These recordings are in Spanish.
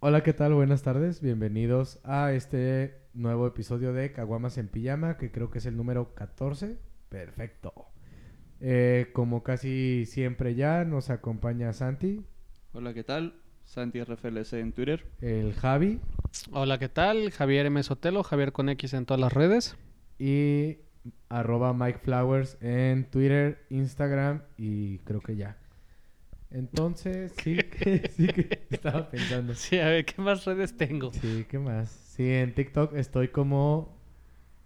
Hola, ¿qué tal? Buenas tardes. Bienvenidos a este nuevo episodio de Caguamas en Pijama, que creo que es el número 14. Perfecto. Eh, como casi siempre ya, nos acompaña Santi, Hola, ¿qué tal? Santi RFLC en Twitter. el Javi Hola, ¿qué tal? Javier M. Sotelo, Javier con X en todas las redes. y arroba Mike Flowers en Twitter, Instagram y creo que ya. Entonces, sí que, sí que estaba pensando. Sí, a ver, ¿qué más redes tengo? Sí, ¿qué más? Sí, en TikTok estoy como...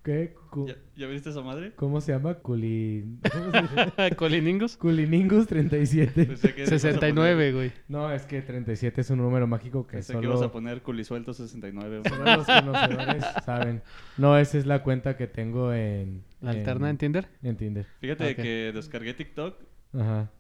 ¿Qué? Cu- ¿Ya, ya viste esa madre? ¿Cómo se llama? Culi... ¿Cómo se dice? Coliningus. Culiningus 37. Pensé que ibas a 69, güey. No, es que 37 es un número mágico que Pensé solo, que ibas a poner culisuelto 69. güey. solo los conocedores saben. No, esa es la cuenta que tengo en... ¿La alterna en Tinder? En Tinder. Fíjate Ok. que descargué TikTok, Ajá.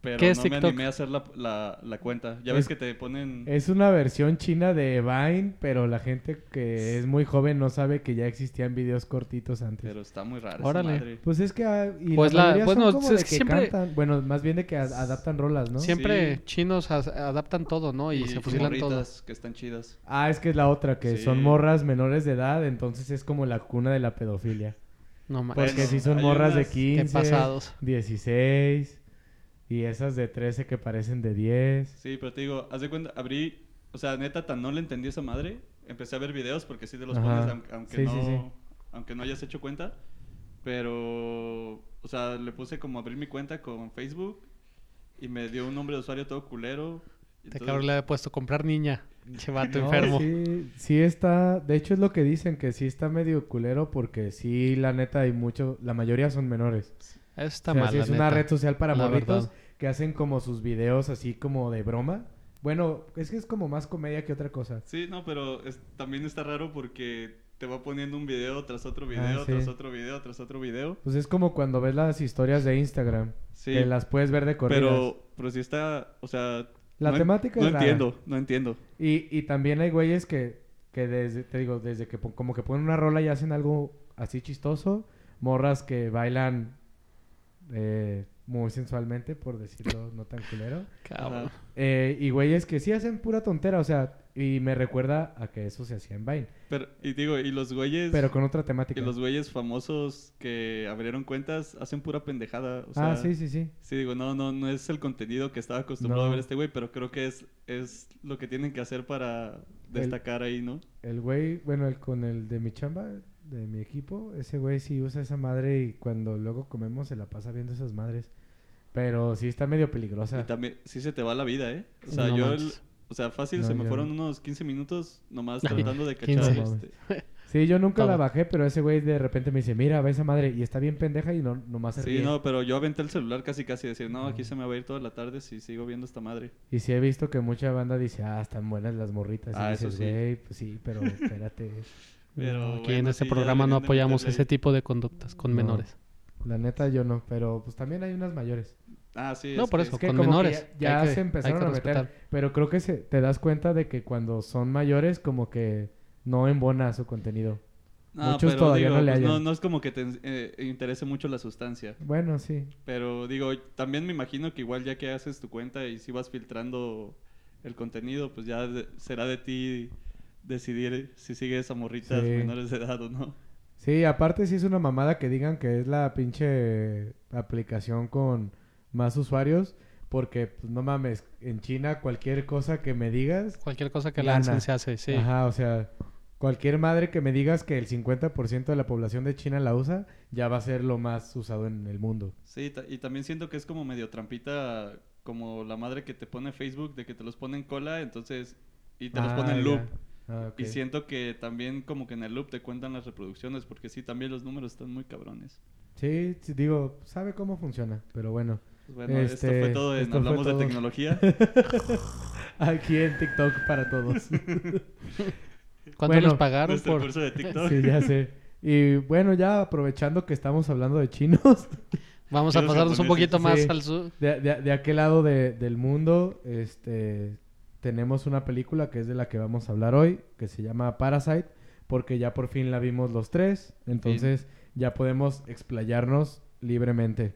Pero ¿Qué es no me animé a hacer la, la, la cuenta. Ya Es- ves que te ponen... Es una versión china de Vine, pero la gente que es muy joven no sabe que ya existían videos cortitos antes. Pero está muy raro Órale. esa madre. Pues es que... ah, y Pues la la- bueno, como es de que siempre- cantan. Bueno, más bien de que a- adaptan rolas, ¿no? Siempre Sí. chinos adaptan todo, ¿no? Y, Y se fusilan todo. morritas que están chidas. Ah, es que es la otra, que Sí. son morras menores de edad, entonces es como la cuna de la pedofilia. No mames. Porque Bueno, si son morras de unas- Qué 15, pasados. 16 y esas de 13 que parecen de 10. Sí, pero te digo, haz de cuenta, abrí... O sea, neta, tan no le entendí esa madre. Empecé a ver videos porque sí te los Ajá. pones aunque, aunque Sí, no... sí, sí. Aunque no hayas hecho cuenta. Pero... O sea, le puse como abrir mi cuenta con Facebook. Y me dio un nombre de usuario todo culero. Te cabrón le he puesto comprar niña. Che vato No, enfermo. Sí, sí está, de hecho es lo que dicen, que sí está medio culero porque sí, la neta hay mucho, la mayoría son menores. Está o sea, mal, sí la es una neta. red social para La morritos verdad. que hacen como sus videos así como de broma. Bueno, es que es como más comedia que otra cosa. Sí, no, pero es- también está raro porque te va poniendo un video tras otro video, Ah, sí. tras otro video, tras otro video. Pues es como cuando ves las historias de Instagram, Sí, que las puedes ver de corridas. pero, pero sí está, o sea... La no en- temática No es rara. entiendo, no entiendo. Y, y también hay güeyes que, que desde, te digo, desde que pon- como que ponen una rola y hacen algo así chistoso. Morras que bailan eh, muy sensualmente, por decirlo no tan culero. Cabrón. Eh, y güeyes que sí hacen pura tontera, o sea, y me recuerda a que eso se hacía en Vine. Pero, y digo, y los güeyes... Pero con otra temática. Y los güeyes famosos que abrieron cuentas hacen pura pendejada. O sea, ah, sí, sí, sí. Sí, digo, no, no, no es el contenido que estaba acostumbrado No. a ver este güey, pero creo que es, es lo que tienen que hacer para destacar ahí, ¿no? El güey, bueno, el con el de mi chamba, de mi equipo, ese güey sí usa esa madre y cuando luego comemos se la pasa viendo esas madres. Pero sí está medio peligrosa. Y también, sí se te va la vida, ¿eh? O sea, No yo, el- o sea, fácil, No, se me fueron no. unos 15 minutos nomás tratando de 15. cachar este. Sí, yo nunca la bajé, pero ese güey de repente me dice, mira, ve esa madre, y está bien pendeja y no, nomás se Sí, ríe. no, pero yo aventé el celular casi casi decir, no, aquí se me va a ir toda la tarde si sigo viendo esta madre. Y sí he visto que mucha banda dice, ah, están buenas las morritas. Ah, y eso dices, sí. güey, pues sí, pero espérate. Pero Aquí bueno, en este sí, programa no apoyamos ese tipo de conductas con No. menores. La neta yo no, pero pues también hay unas mayores. Ah, sí, No, es por que- eso. Es que con que menores, ya, que- se empezaron a meter. respetar. Pero creo que se, te das cuenta de que cuando son mayores como que no embona su contenido. No, muchos pero todavía digo, no le pues, no, hallan. no es como que te eh, interese mucho la sustancia. Bueno, sí. Pero digo, también me imagino que igual ya que haces tu cuenta y si vas filtrando el contenido, pues ya de- será de ti decidir si sigues a morritas Sí. menores de edad o no. Sí, aparte sí es una mamada que digan que es la pinche aplicación con más usuarios. Porque, pues no mames, en China cualquier cosa que me digas... Cualquier cosa que lancen se hace, sí. Ajá, o sea, cualquier madre que me digas que el 50% de la población de China la usa, ya va a ser lo más usado en el mundo. Sí, y también siento que es como medio trampita, como la madre que te pone Facebook, de que te los pone en cola, entonces, y te los Ah, pone en ya. Ah. Y siento que también como que en el loop te cuentan las reproducciones, porque sí, también los números están muy cabrones. Sí, sí, digo, sabe cómo funciona, pero bueno. Pues bueno, esto Este, fue todo en esto fue Hablamos todo. de Tecnología. Aquí en TikTok para todos. ¿Cuánto Bueno, nos pagaron Nuestro por...? curso de TikTok. sí, ya sé. Y bueno, ya aprovechando que estamos hablando de chinos, Vamos a pasarnos un poquito más sí. al sur. de, de- de aquel lado de- del mundo, este, tenemos una película que es de la que vamos a hablar hoy, que se llama Parasite, porque ya por fin la vimos los tres. Entonces, ya podemos explayarnos libremente.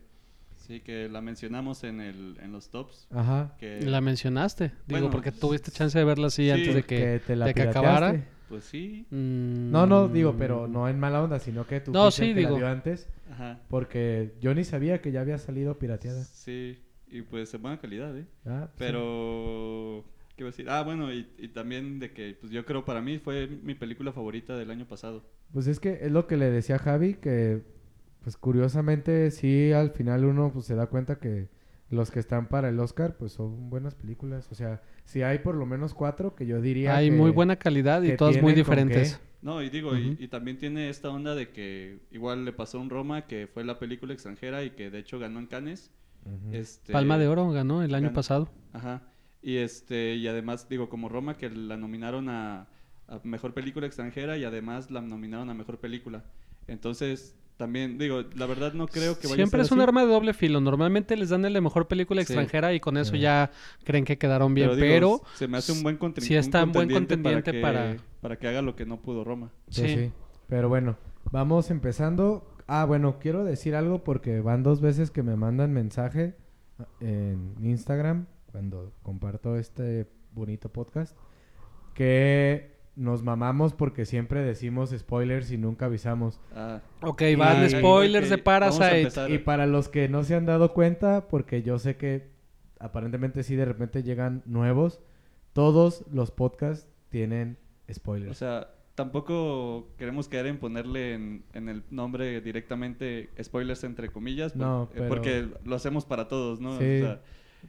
Sí, que la mencionamos en, el, en los tops. Ajá. Que, La mencionaste. Digo, Bueno, porque tuviste chance de verla así sí, antes de que, Que te la de que pirateaste. acabara. Pues sí. Mm, No, no, digo, pero no en mala onda, sino que tú No, sí, que digo. la vio antes. Ajá. Porque yo ni sabía que ya había salido pirateada. Sí. Y pues de buena calidad, ¿eh? Ah, sí. ¿Qué iba a decir? Ah, bueno, y, y también de que, pues yo creo para mí fue mi película favorita del año pasado. Pues es que es lo que le decía a Javi, que pues curiosamente sí al final uno pues se da cuenta que los que están para el Oscar pues son buenas películas. O sea, si hay por lo menos cuatro que yo diría Hay que- muy buena calidad y todas muy diferentes. No, y digo, y- también tiene esta onda de que igual le pasó a un Roma, que fue la película extranjera y que de hecho ganó en Cannes. Este, Palma de Oro ganó el año ganó. pasado. Ajá. Y este, y además, digo, como Roma, que la nominaron a, a mejor película extranjera y además la nominaron a mejor película. Entonces, también, digo, la verdad no creo que vaya Siempre a es ser un así, arma de doble filo. Normalmente les dan el de mejor película Sí. extranjera y con eso Sí. ya creen que quedaron bien. digo, Pero, se me hace un buen, contrin- sí está un buen contendiente contendiente para, para- que, para que haga lo que no pudo Roma. Pues sí. sí. Pero bueno, vamos empezando. Ah, bueno, quiero decir algo porque van dos veces que me mandan mensaje en Instagram cuando comparto este bonito podcast que nos mamamos porque siempre decimos spoilers y nunca avisamos. Ah, ok, Y- van y- spoilers ok, de Parasite. Y para los que no se han dado cuenta, porque yo sé que aparentemente sí de repente llegan nuevos, todos los podcasts tienen spoilers. O sea, tampoco queremos caer en ponerle en, en el nombre directamente spoilers entre comillas, por- No, eh, pero- porque lo hacemos para todos, ¿no? O Sí.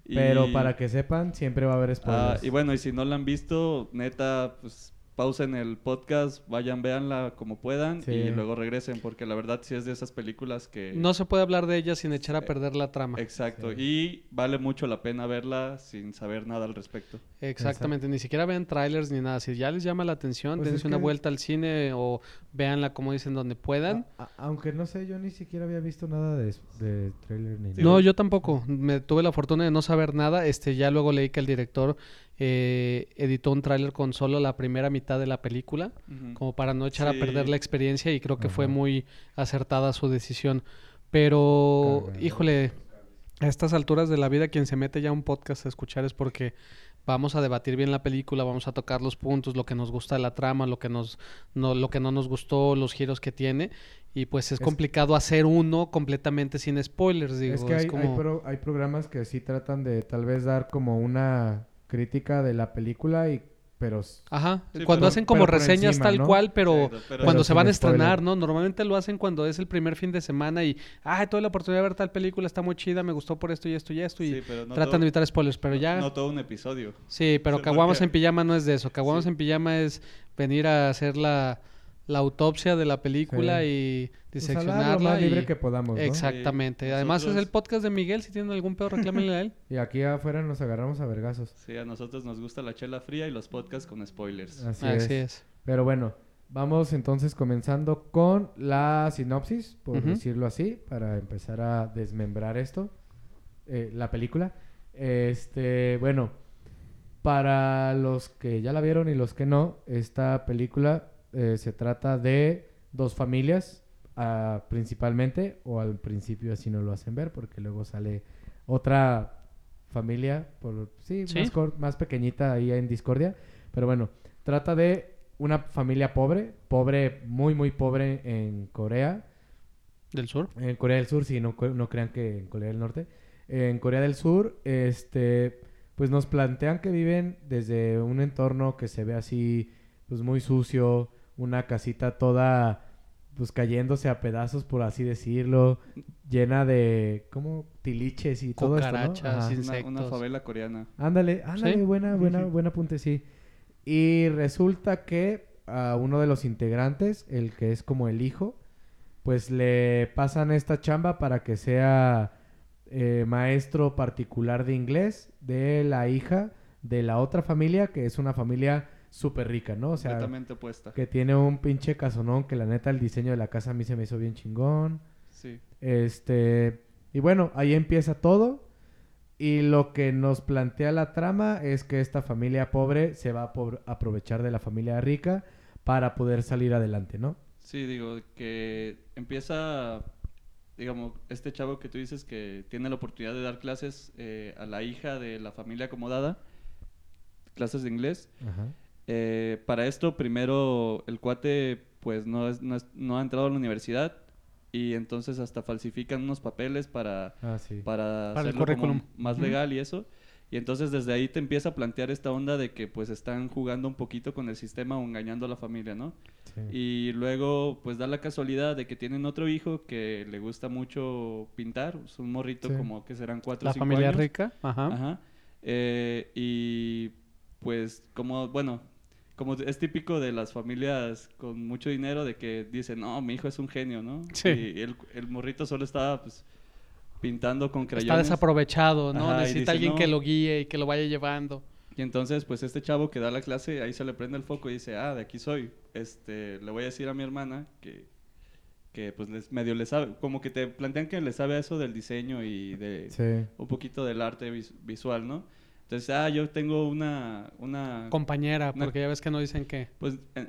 Y- Pero para que sepan, siempre va a haber Ah, spoilers. y bueno, y si no la han visto, neta, pues pausen el podcast, vayan, véanla como puedan Sí. y luego regresen, porque la verdad sí es de esas películas que... No se puede hablar de ella sin echar a Eh, perder la trama. Exacto, Sí. y vale mucho la pena verla sin saber nada al respecto. Exactamente, ni siquiera vean trailers ni nada. Si ya les llama la atención, Pues dense una que- vuelta al cine o véanla como dicen donde puedan. A- a- aunque no sé, yo ni siquiera había visto nada de, de trailer ni Sí, no, nada. yo tampoco. Me tuve la fortuna de no saber nada. Este, ya luego leí que el director eh, editó un tráiler con solo la primera mitad de la película, como para no echar a perder la experiencia y creo que fue muy acertada su decisión. Pero, híjole, a estas alturas de la vida quien se mete ya a un podcast a escuchar es porque vamos a debatir bien la película, vamos a tocar los puntos, lo que nos gusta de la trama, lo que nos no, lo que no nos gustó, los giros que tiene. Y pues es, Es- complicado hacer uno completamente sin spoilers, digo, es que hay, como pro- hay programas que sí tratan de tal vez dar como una crítica de la película y pero Ajá, Sí, cuando pero- hacen como reseñas encima, tal ¿no? cual, pero Sí, pero- cuando Pero se van a spoiler. estrenar, ¿no? Normalmente lo hacen cuando es el primer fin de semana y, ah, tuve la oportunidad de ver tal película, está muy chida, me gustó por esto y esto y esto y Sí, pero no tratan todo- de evitar spoilers, pero no- ya... No todo un episodio. Sí, pero Caguamas porque- en pijama no es de eso. Caguamas Sí. en pijama es venir a hacer la, la autopsia de la película Sí. y pues, hablar lo diseccionarla. más y... libre que podamos, ¿no? Exactamente. Sí, Además es el podcast de Miguel. Si tienen algún pedo, reclámenle a él. Y aquí afuera nos agarramos a vergazos. Sí, a nosotros nos gusta la chela fría y los podcasts con spoilers. Así, Así es. es. Pero bueno, vamos entonces comenzando con la sinopsis, por decirlo así, para empezar a desmembrar esto, eh, la película. Este, bueno, para los que ya la vieron y los que no, esta película eh, se trata de dos familias, ah, principalmente, o al principio así no lo hacen ver, porque luego sale otra familia, por, sí, Sí. Más, más pequeñita ahí en Discordia, pero bueno, trata de una familia pobre, pobre, muy, muy pobre en Corea, Del sur. en Corea del Sur, sí, no, no crean que en Corea del Norte. En Corea del Sur, este, pues nos plantean que viven desde un entorno que se ve así, pues muy sucio, una casita toda, pues cayéndose a pedazos, por así decirlo, llena de, como tiliches y todo esto, ¿no? Una, favela coreana. Ándale, ándale, Sí. buena, buena, Ujú. buen apunte, sí. Y resulta que a uno de los integrantes, el que es como el hijo, pues le pasan esta chamba para que sea eh, maestro particular de inglés de la hija de la otra familia, que es una familia súper rica, ¿no? O sea, completamente opuesta. que tiene un pinche casonón que la neta el diseño de la casa a mí se me hizo bien chingón. Sí. Este, y bueno, ahí empieza todo. Y lo que nos plantea la trama es que esta familia pobre se va a aprovechar de la familia rica para poder salir adelante, ¿no? Sí, digo, que empieza, digamos, este chavo que tú dices que tiene la oportunidad de dar clases eh, a la hija de la familia acomodada, clases de inglés. Ajá. Eh, para esto, primero el cuate pues no, es- no, es- no ha entrado a la universidad y entonces hasta falsifican unos papeles para, Ah, sí. para, Para el hacerlo como currículum. más legal y eso. Y entonces desde ahí te empieza a plantear esta onda de que pues están jugando un poquito con el sistema o engañando a la familia, ¿no? sí. Y luego, pues da la casualidad de que tienen otro hijo que le gusta mucho pintar. Es un morrito Sí. como que serán cuatro o La cinco familia años. rica. Ajá. Ajá. Eh, y pues como, bueno, como es típico de las familias con mucho dinero de que dicen, no, mi hijo es un genio, ¿no? Sí. Y el, el morrito solo estaba pues pintando con Está crayones. desaprovechado, ¿no? Ajá, Necesita dice, alguien "No". que lo guíe y que lo vaya llevando. Y entonces, pues este chavo que da la clase, ahí se le prende el foco y dice, ah, de aquí soy. Este, le voy a decir a mi hermana que, que pues les, medio le sabe, como que te plantean que le sabe a eso del diseño y de Sí. un poquito del arte vis- visual, ¿no? Entonces, ah, yo tengo una, una, Compañera, Una- porque ya ves que no dicen que... pues, eh,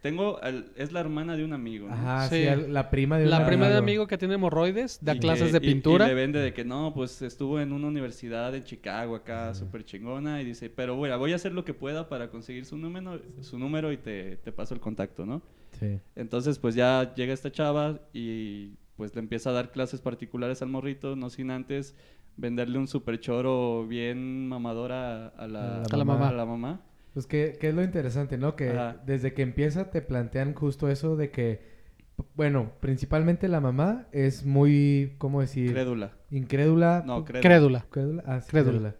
tengo, al- es la hermana de un amigo, ¿no? Ajá, Sí. la prima de un La prima de amigo. amigo que tiene hemorroides, da Y clases que- de y- pintura. Y, le vende de que no, pues estuvo en una universidad en Chicago acá, súper chingona. Y dice, pero bueno, voy a hacer lo que pueda para conseguir su número, su número y te, te paso el contacto, ¿no? Sí. Entonces, pues ya llega esta chava y pues le empieza a dar clases particulares al morrito, no sin antes venderle un super choro bien mamadora a la, A la mamá. a la mamá. Pues que, que es lo interesante, ¿no? Que Ajá. desde que empieza te plantean justo eso de que, bueno, principalmente la mamá es muy, ¿cómo decir? Crédula. Incrédula. No, pu- crédula. Crédula. crédula. Ah, sí, Crédula. crédula.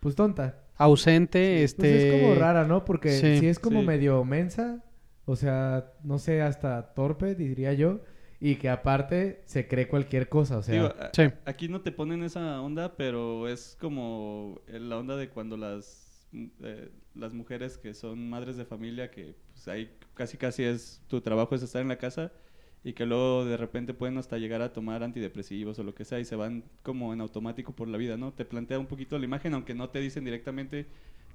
Pues tonta. Ausente, Pues este... es como rara, ¿no? Porque sí, sí, es como sí. medio mensa, o sea, no sé, hasta torpe, diría yo, y que aparte se cree cualquier cosa, o sea, Digo, a- Sí. aquí no te ponen esa onda, pero es como la onda de cuando las, mm, eh, las mujeres que son madres de familia, que pues ahí casi casi es tu trabajo es estar en la casa y que luego de repente pueden hasta llegar a tomar antidepresivos o lo que sea y se van como en automático por la vida, ¿no? Te plantea un poquito la imagen, aunque no te dicen directamente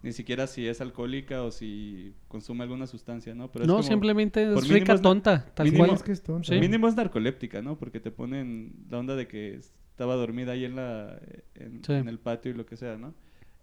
ni siquiera si es alcohólica o si consume alguna sustancia, ¿no? Pero es no, como- simplemente por es rica es tonta, tal mínimo- cual. es que es tonta. Sí. Mínimo es narcoléptica, ¿no? Porque te ponen la onda de que estaba dormida ahí en la en, Sí. en el patio y lo que sea, ¿no?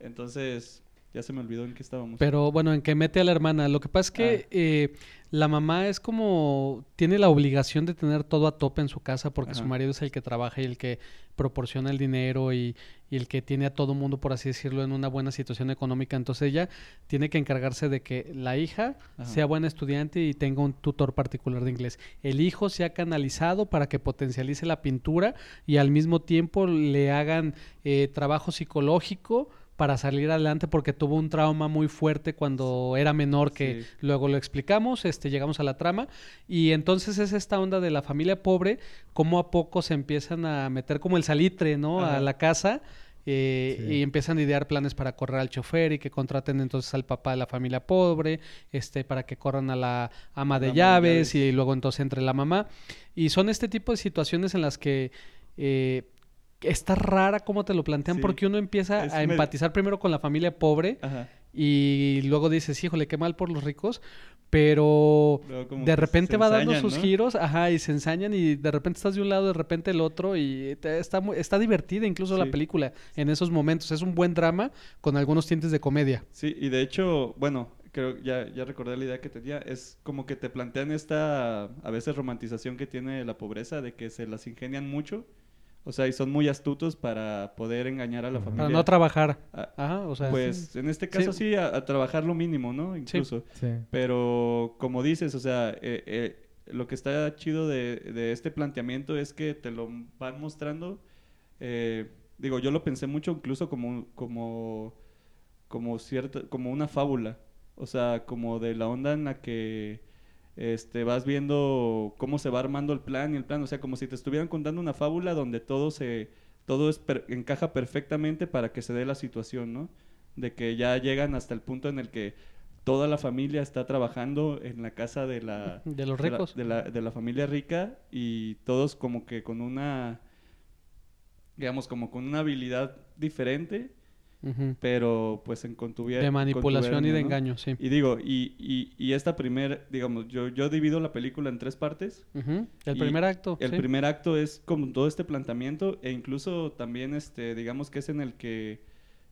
Entonces, ya se me olvidó en qué estábamos. Pero bueno, en que mete a la hermana. Lo que pasa es que Ah. eh, la mamá es como. Tiene la obligación de tener todo a tope en su casa porque su marido es el que trabaja y el que proporciona el dinero y, y el que tiene a todo mundo, por así decirlo, en una buena situación económica. Entonces ella tiene que encargarse de que la hija Ajá. sea buena estudiante y tenga un tutor particular de inglés. El hijo sea canalizado para que potencialice la pintura y al mismo tiempo le hagan eh, trabajo psicológico para salir adelante porque tuvo un trauma muy fuerte cuando era menor que Sí. luego lo explicamos, este llegamos a la trama y entonces es esta onda de la familia pobre, cómo a poco se empiezan a meter como el salitre, ¿no? A la casa eh, Sí. y empiezan a idear planes para correr al chofer y que contraten entonces al papá de la familia pobre, este, para que corran a la ama de ama de llaves llaves. y luego entonces entre la mamá. Y son este tipo de situaciones en las que eh, está rara cómo te lo plantean Sí. porque uno empieza Es a medio- empatizar primero con la familia pobre Ajá. y luego dices, híjole, qué mal por los ricos, pero como de repente va dando sus ¿no? giros, ajá, y se ensañan y de repente estás de un lado, de repente el otro y te- está, está divertida incluso la película en esos momentos. Es un buen drama con algunos tintes de comedia. Sí, y de hecho, bueno, creo ya ya recordé la idea que tenía, es como que te plantean esta a veces romantización que tiene la pobreza de que se las ingenian mucho. O sea, y son muy astutos para poder engañar a la familia. Para no trabajar. Ah, Ajá, o sea, pues en este caso sí, a, a trabajar lo mínimo, ¿no? Incluso. Sí. Pero como dices, o sea, eh, eh, lo que está chido de, de este planteamiento es que te lo van mostrando. eh, digo, yo lo pensé mucho incluso como, como, como cierta, como una fábula. O sea, como de la onda en la que este, vas viendo cómo se va armando el plan y el plan. O sea, como si te estuvieran contando una fábula donde todo se, todo es per- encaja perfectamente para que se dé la situación, ¿no? De que ya llegan hasta el punto en el que toda la familia está trabajando en la casa de la, de los de la- ricos. de la, de la familia rica y todos como que con una, digamos, como con una habilidad diferente Pero pues en contuvier- De manipulación y de ¿no? engaño, sí. Y digo, y, y, y esta primer, digamos, yo, yo divido la película en tres partes. El primer acto. El sí. primer acto es como todo este planteamiento e incluso también, este, digamos que es en el que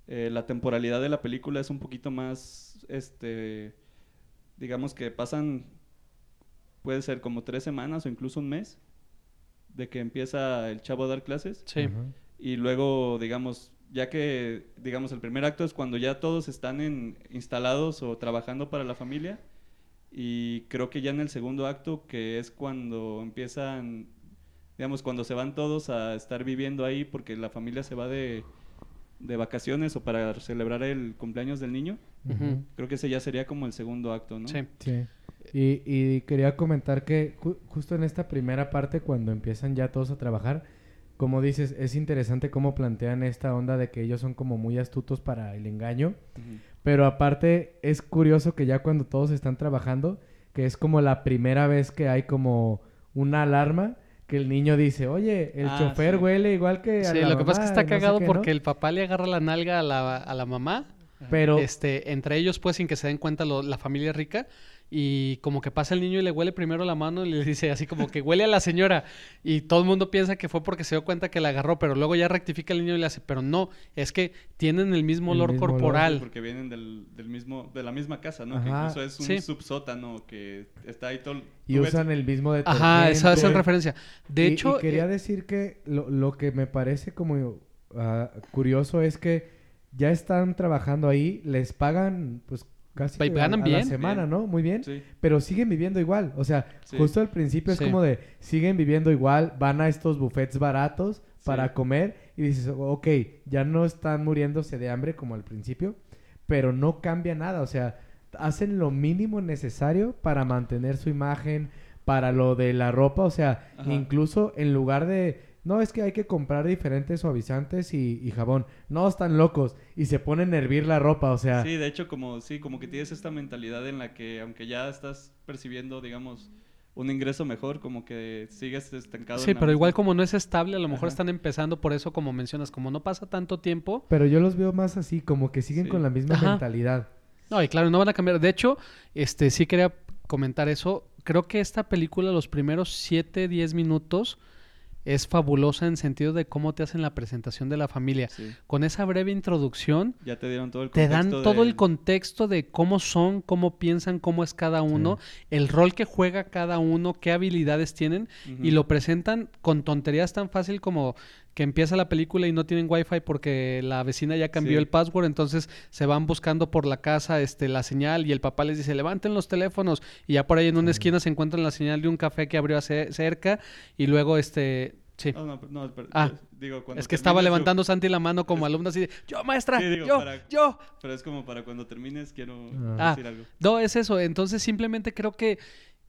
eh, la temporalidad de la película es un poquito más, este, digamos que pasan, puede ser como tres semanas o incluso un mes de que empieza el chavo a dar clases Sí. Y luego, digamos, ya que, digamos, el primer acto es cuando ya todos están en, instalados o trabajando para la familia. Y creo que ya en el segundo acto, que es cuando empiezan, digamos, cuando se van todos a estar viviendo ahí porque la familia se va de, de vacaciones o para celebrar el cumpleaños del niño. Creo que ese ya sería como el segundo acto, ¿no? Sí. Sí. Y, y quería comentar que ju- justo en esta primera parte, cuando empiezan ya todos a trabajar, como dices, es interesante cómo plantean esta onda de que ellos son como muy astutos para el engaño. Pero aparte es curioso que ya cuando todos están trabajando, que es como la primera vez que hay como una alarma, que el niño dice, oye, el Ah, chofer sí. huele igual que a Sí, la lo que pasa es que está mamá", y no sé cagado porque el papá le agarra la nalga a la, a la mamá. Pero, Este, entre ellos, pues, sin que se den cuenta lo- la familia rica. Y como que pasa el niño y le huele primero la mano y le dice así como que huele a la señora. Y todo el mundo piensa que fue porque se dio cuenta que la agarró, pero luego ya rectifica el niño y le hace, pero no, es que tienen el mismo El olor mismo olor. Sí, corporal. porque vienen del, del mismo, de la misma casa, ¿no? Que incluso es un Sí. subsótano que está ahí todo... y ves- usan el mismo detergente. Ajá, esa es la referencia. De Y- hecho, y quería eh, decir que lo, lo que me parece como ah, curioso es que ya están trabajando ahí, les pagan pues casi a- ganan a, bien. la semana, Bien. ¿no? Muy bien. Sí. Pero siguen viviendo igual. O sea, Sí. justo al principio es Sí. como de siguen viviendo igual, van a estos buffets baratos para Sí. comer y dices, ok, ya no están muriéndose de hambre como al principio, pero no cambia nada. O sea, hacen lo mínimo necesario para mantener su imagen, para lo de la ropa. O sea, Ajá. incluso en lugar de, no, es que hay que comprar diferentes suavizantes y, y jabón. No, están locos y se ponen a hervir la ropa. O sea, Sí, de hecho, como, sí, como que tienes esta mentalidad en la que, aunque ya estás percibiendo, digamos, un ingreso mejor, como que sigues estancado. sí, pero igual como no es estable, a lo mejor Ajá. están empezando por eso, como mencionas, como no pasa tanto tiempo. pero yo los veo más así, como que siguen Sí. con la misma Ajá. mentalidad. No, y claro, no van a cambiar. De hecho, este sí quería comentar eso. Creo que esta película, los primeros 7, 10 minutos, es fabulosa en sentido de cómo te hacen la presentación de la familia. Sí, Con esa breve introducción, ya te dieron todo el te dan contexto todo de- el contexto de cómo son, cómo piensan, cómo es cada uno, el rol que juega cada uno, qué habilidades tienen, y lo presentan con tonterías tan fácil como que empieza la película y no tienen wifi porque la vecina ya cambió Sí. el password, entonces se van buscando por la casa este la señal y el papá les dice levanten los teléfonos y ya por ahí en una Sí. esquina se encuentran la señal de un café que abrió hace- cerca y luego este sí No, no, no, pero- Ah, digo, cuando es que estaba su- levantando Santi la mano como es- alumno así de yo maestra Sí, digo, yo para- yo Pero es como para cuando termines, quiero Ah. decir algo. No, es eso. Entonces, simplemente creo que,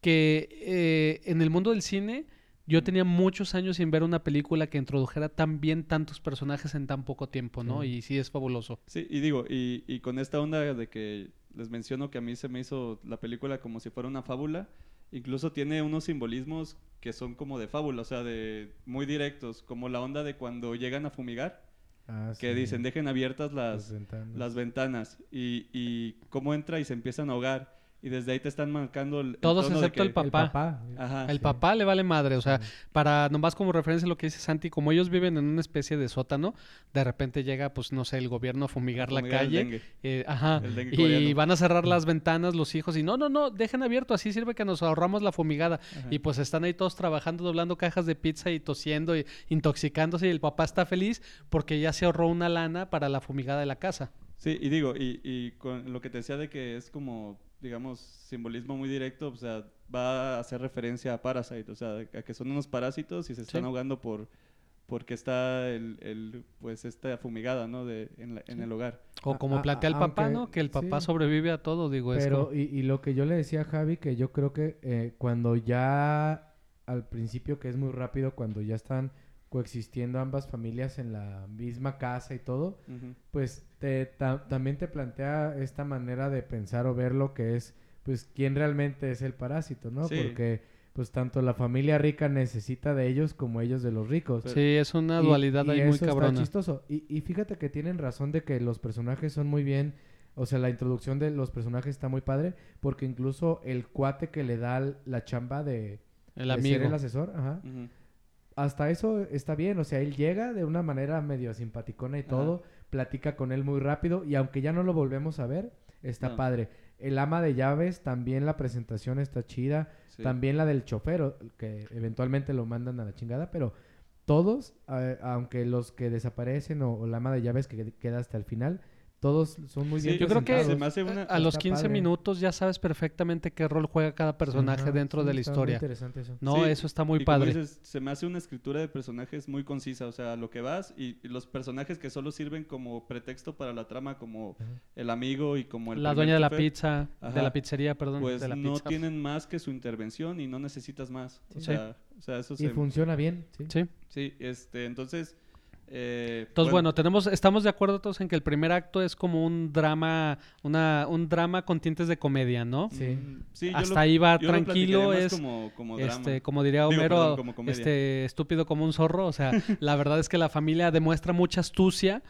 que eh, en el mundo del cine, yo tenía muchos años sin ver una película que introdujera tan bien tantos personajes en tan poco tiempo, ¿no? Sí. Y sí es fabuloso. Sí, y digo, y, y con esta onda de que les menciono que a mí se me hizo la película como si fuera una fábula, incluso tiene unos simbolismos que son como de fábula, o sea, de muy directos, como la onda de cuando llegan a fumigar, Ah, que sí. dicen dejen abiertas Las las, ventanas. las ventanas y, y cómo entra y se empiezan a ahogar y desde ahí te están marcando el, el Todos tono de excepto el papá. El papá. Ajá. El sí. papá le vale madre, o sea, Sí. para nomás como referencia a lo que dice Santi, como ellos viven en una especie de sótano, de repente llega, pues no sé, el gobierno a fumigar la fumigar calle, dengue. eh, ajá, y coreano. van a cerrar las ventanas los hijos y no, no, no, dejen abierto, así sirve que nos ahorramos la fumigada. Ajá. Y pues están ahí todos trabajando, doblando cajas de pizza y tosiendo y intoxicándose y el papá está feliz porque ya se ahorró una lana para la fumigada de la casa. Sí, y digo, y, y con lo que te decía de que es como, digamos, simbolismo muy directo, o sea, va a hacer referencia a Parasite, o sea, a que son unos parásitos y se están Sí. ahogando por porque está el, el, pues esta fumigada, ¿no? De, en, la- en Sí. el hogar. O como a- plantea el a- papá, aunque- ¿no? Que el papá sí. sobrevive a todo, digo, Pero, y, y lo que yo le decía a Javi, que yo creo que eh, cuando ya al principio, que es muy rápido, cuando ya están coexistiendo ambas familias en la misma casa y todo, pues te, ta- también te plantea esta manera de pensar o ver lo que es, pues, quién realmente es el parásito, ¿no? Sí. Porque, pues tanto la familia rica necesita de ellos como ellos de los ricos. Sí, es una dualidad y ahí muy eso está cabrona. chistoso. Y, y fíjate que tienen razón de que los personajes son muy bien. O sea, la introducción de los personajes está muy padre. Porque incluso el cuate que le da la chamba de, El de amigo. ser el asesor, ajá, hasta eso está bien. O sea, él llega de una manera medio simpaticona y todo. Platica con él muy rápido. Y aunque ya no lo volvemos a ver, está No. padre. El ama de llaves, también la presentación está chida. Sí. También la del chofer, que eventualmente lo mandan a la chingada, pero todos, eh, aunque los que desaparecen o, o la ama de llaves que queda hasta el final, todos son muy Sí, bien Yo creo que se presentados. me hace una- a los está 15 padre. minutos ya sabes perfectamente qué rol juega cada personaje Ajá, dentro sí, de la historia. interesante eso. No, Sí, eso está muy y como padre. dices, se me hace una escritura de personajes muy concisa, o sea, lo que vas y, y los personajes que solo sirven como pretexto para la trama, como Ajá. el amigo y como el la dueña de la chofer, pizza, de la pizzería, perdón, pues de la no pizza. tienen más que su intervención y no necesitas más. O Sí. sea, o sea, eso Y se... funciona bien, sí. Sí. Sí, este, entonces... eh, Entonces, bueno, tenemos, estamos de acuerdo todos en que el primer acto es como un drama, una, un drama con tintes de comedia, ¿no? Sí. mm, sí, Hasta lo- ahí va tranquilo, es como, como drama. Este, como diría Digo, Homero, perdón, como comedia. este, estúpido como un zorro. O sea, la verdad es que la familia demuestra mucha astucia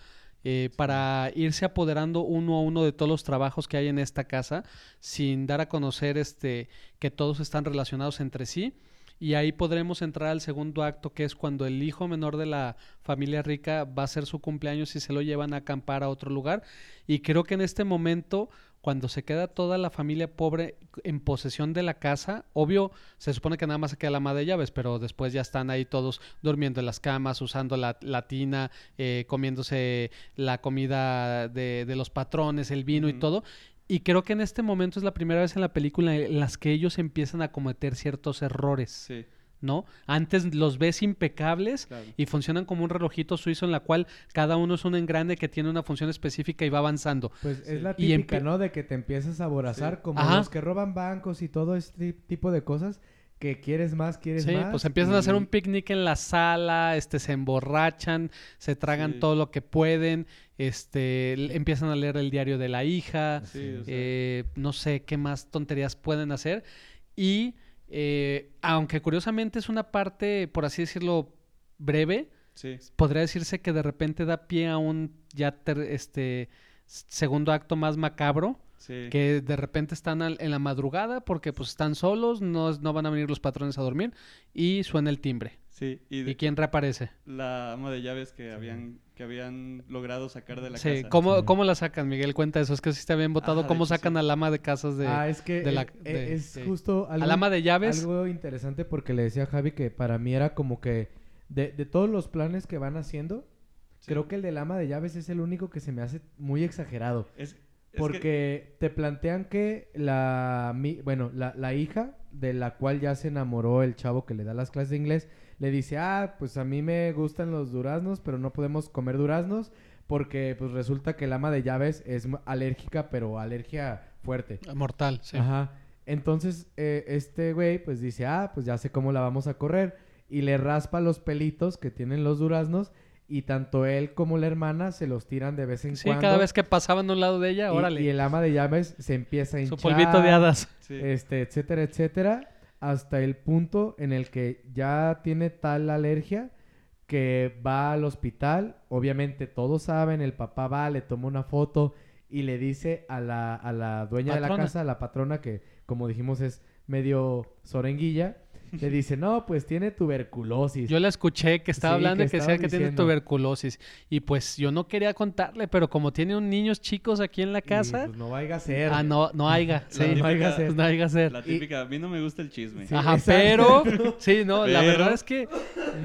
eh, para irse apoderando uno a uno de todos los trabajos que hay en esta casa, sin dar a conocer este, que todos están relacionados entre sí. Y ahí podremos entrar al segundo acto, que es cuando el hijo menor de la familia rica va a hacer su cumpleaños y se lo llevan a acampar a otro lugar. Y creo que en este momento, cuando se queda toda la familia pobre en posesión de la casa, obvio, se supone que nada más se queda la ama de llaves, pero después ya están ahí todos durmiendo en las camas, usando la, la tina, eh, comiéndose la comida de, de los patrones, el vino y todo. Y creo que en este momento es la primera vez en la película en las que ellos empiezan a cometer ciertos errores, Sí, ¿no? Antes los ves impecables claro. y funcionan como un relojito suizo en la cual cada uno es un engrande que tiene una función específica y va avanzando. Pues Sí. es la típica, ¿no? De que te empiezas a aborazar Sí. como Ajá. los que roban bancos y todo este tipo de cosas que quieres más, quieres Sí, más. pues empiezan a hacer un picnic en la sala, este, se emborrachan, se tragan Sí. todo lo que pueden, este, empiezan a leer el diario de la hija, Sí, o sea, eh, no sé qué más tonterías pueden hacer. Y eh, aunque curiosamente es una parte, por así decirlo, breve, sí, podría decirse que de repente da pie a un ya ter- este segundo acto más macabro sí. que de repente están al- en la madrugada porque pues están solos, no, es- no van a venir los patrones a dormir y suena el timbre. Sí, y, de- ¿Y quién reaparece? la ama de llaves que habían que habían logrado sacar de la Sí, casa. ¿cómo, Sí. ¿cómo la sacan, Miguel? Cuenta eso, es que sí te habían votado. Ah, ¿Cómo hecho, sacan sí. al ama de casas de... ah, es que de la- eh, de- es justo algo, al ama de llaves? algo interesante porque le decía a Javi que para mí era como que de, de todos los planes que van haciendo, Sí. creo que el del ama de llaves es el único que se me hace muy exagerado. Es- que- Porque te plantean que la, mi- bueno, la, la hija de la cual ya se enamoró el chavo que le da las clases de inglés, le dice, ah, pues a mí me gustan los duraznos, pero no podemos comer duraznos porque pues resulta que el ama de llaves es alérgica, pero alergia fuerte. Mortal, sí. Ajá. Entonces, eh, este güey, pues dice, ah, pues ya sé cómo la vamos a correr. Y le raspa los pelitos que tienen los duraznos. Y tanto él como la hermana se los tiran de vez en Sí, cuando. cada vez que pasaban a un lado de ella, Y- órale. Y, el ama de llaves se empieza a Su hinchar. polvito de hadas. sí. Este, etcétera, etcétera. Hasta el punto en el que ya tiene tal alergia que va al hospital. Obviamente todos saben, el papá va, le toma una foto y le dice a la, a la dueña de la casa, a la patrona, que como dijimos es medio sorenguilla, le dice, no, pues tiene tuberculosis. Yo la escuché que estaba Sí, hablando que y que decía que tiene tuberculosis. Y pues yo no quería contarle, pero como tiene un niños chicos aquí en la Y, casa, pues, no vaya a ser. ah, no, no haya. Sí, no típica- haya ser. no haya ser. La típica, a mí no me gusta el chisme. Sí. Ajá, exacto. pero, sí, no, la verdad es que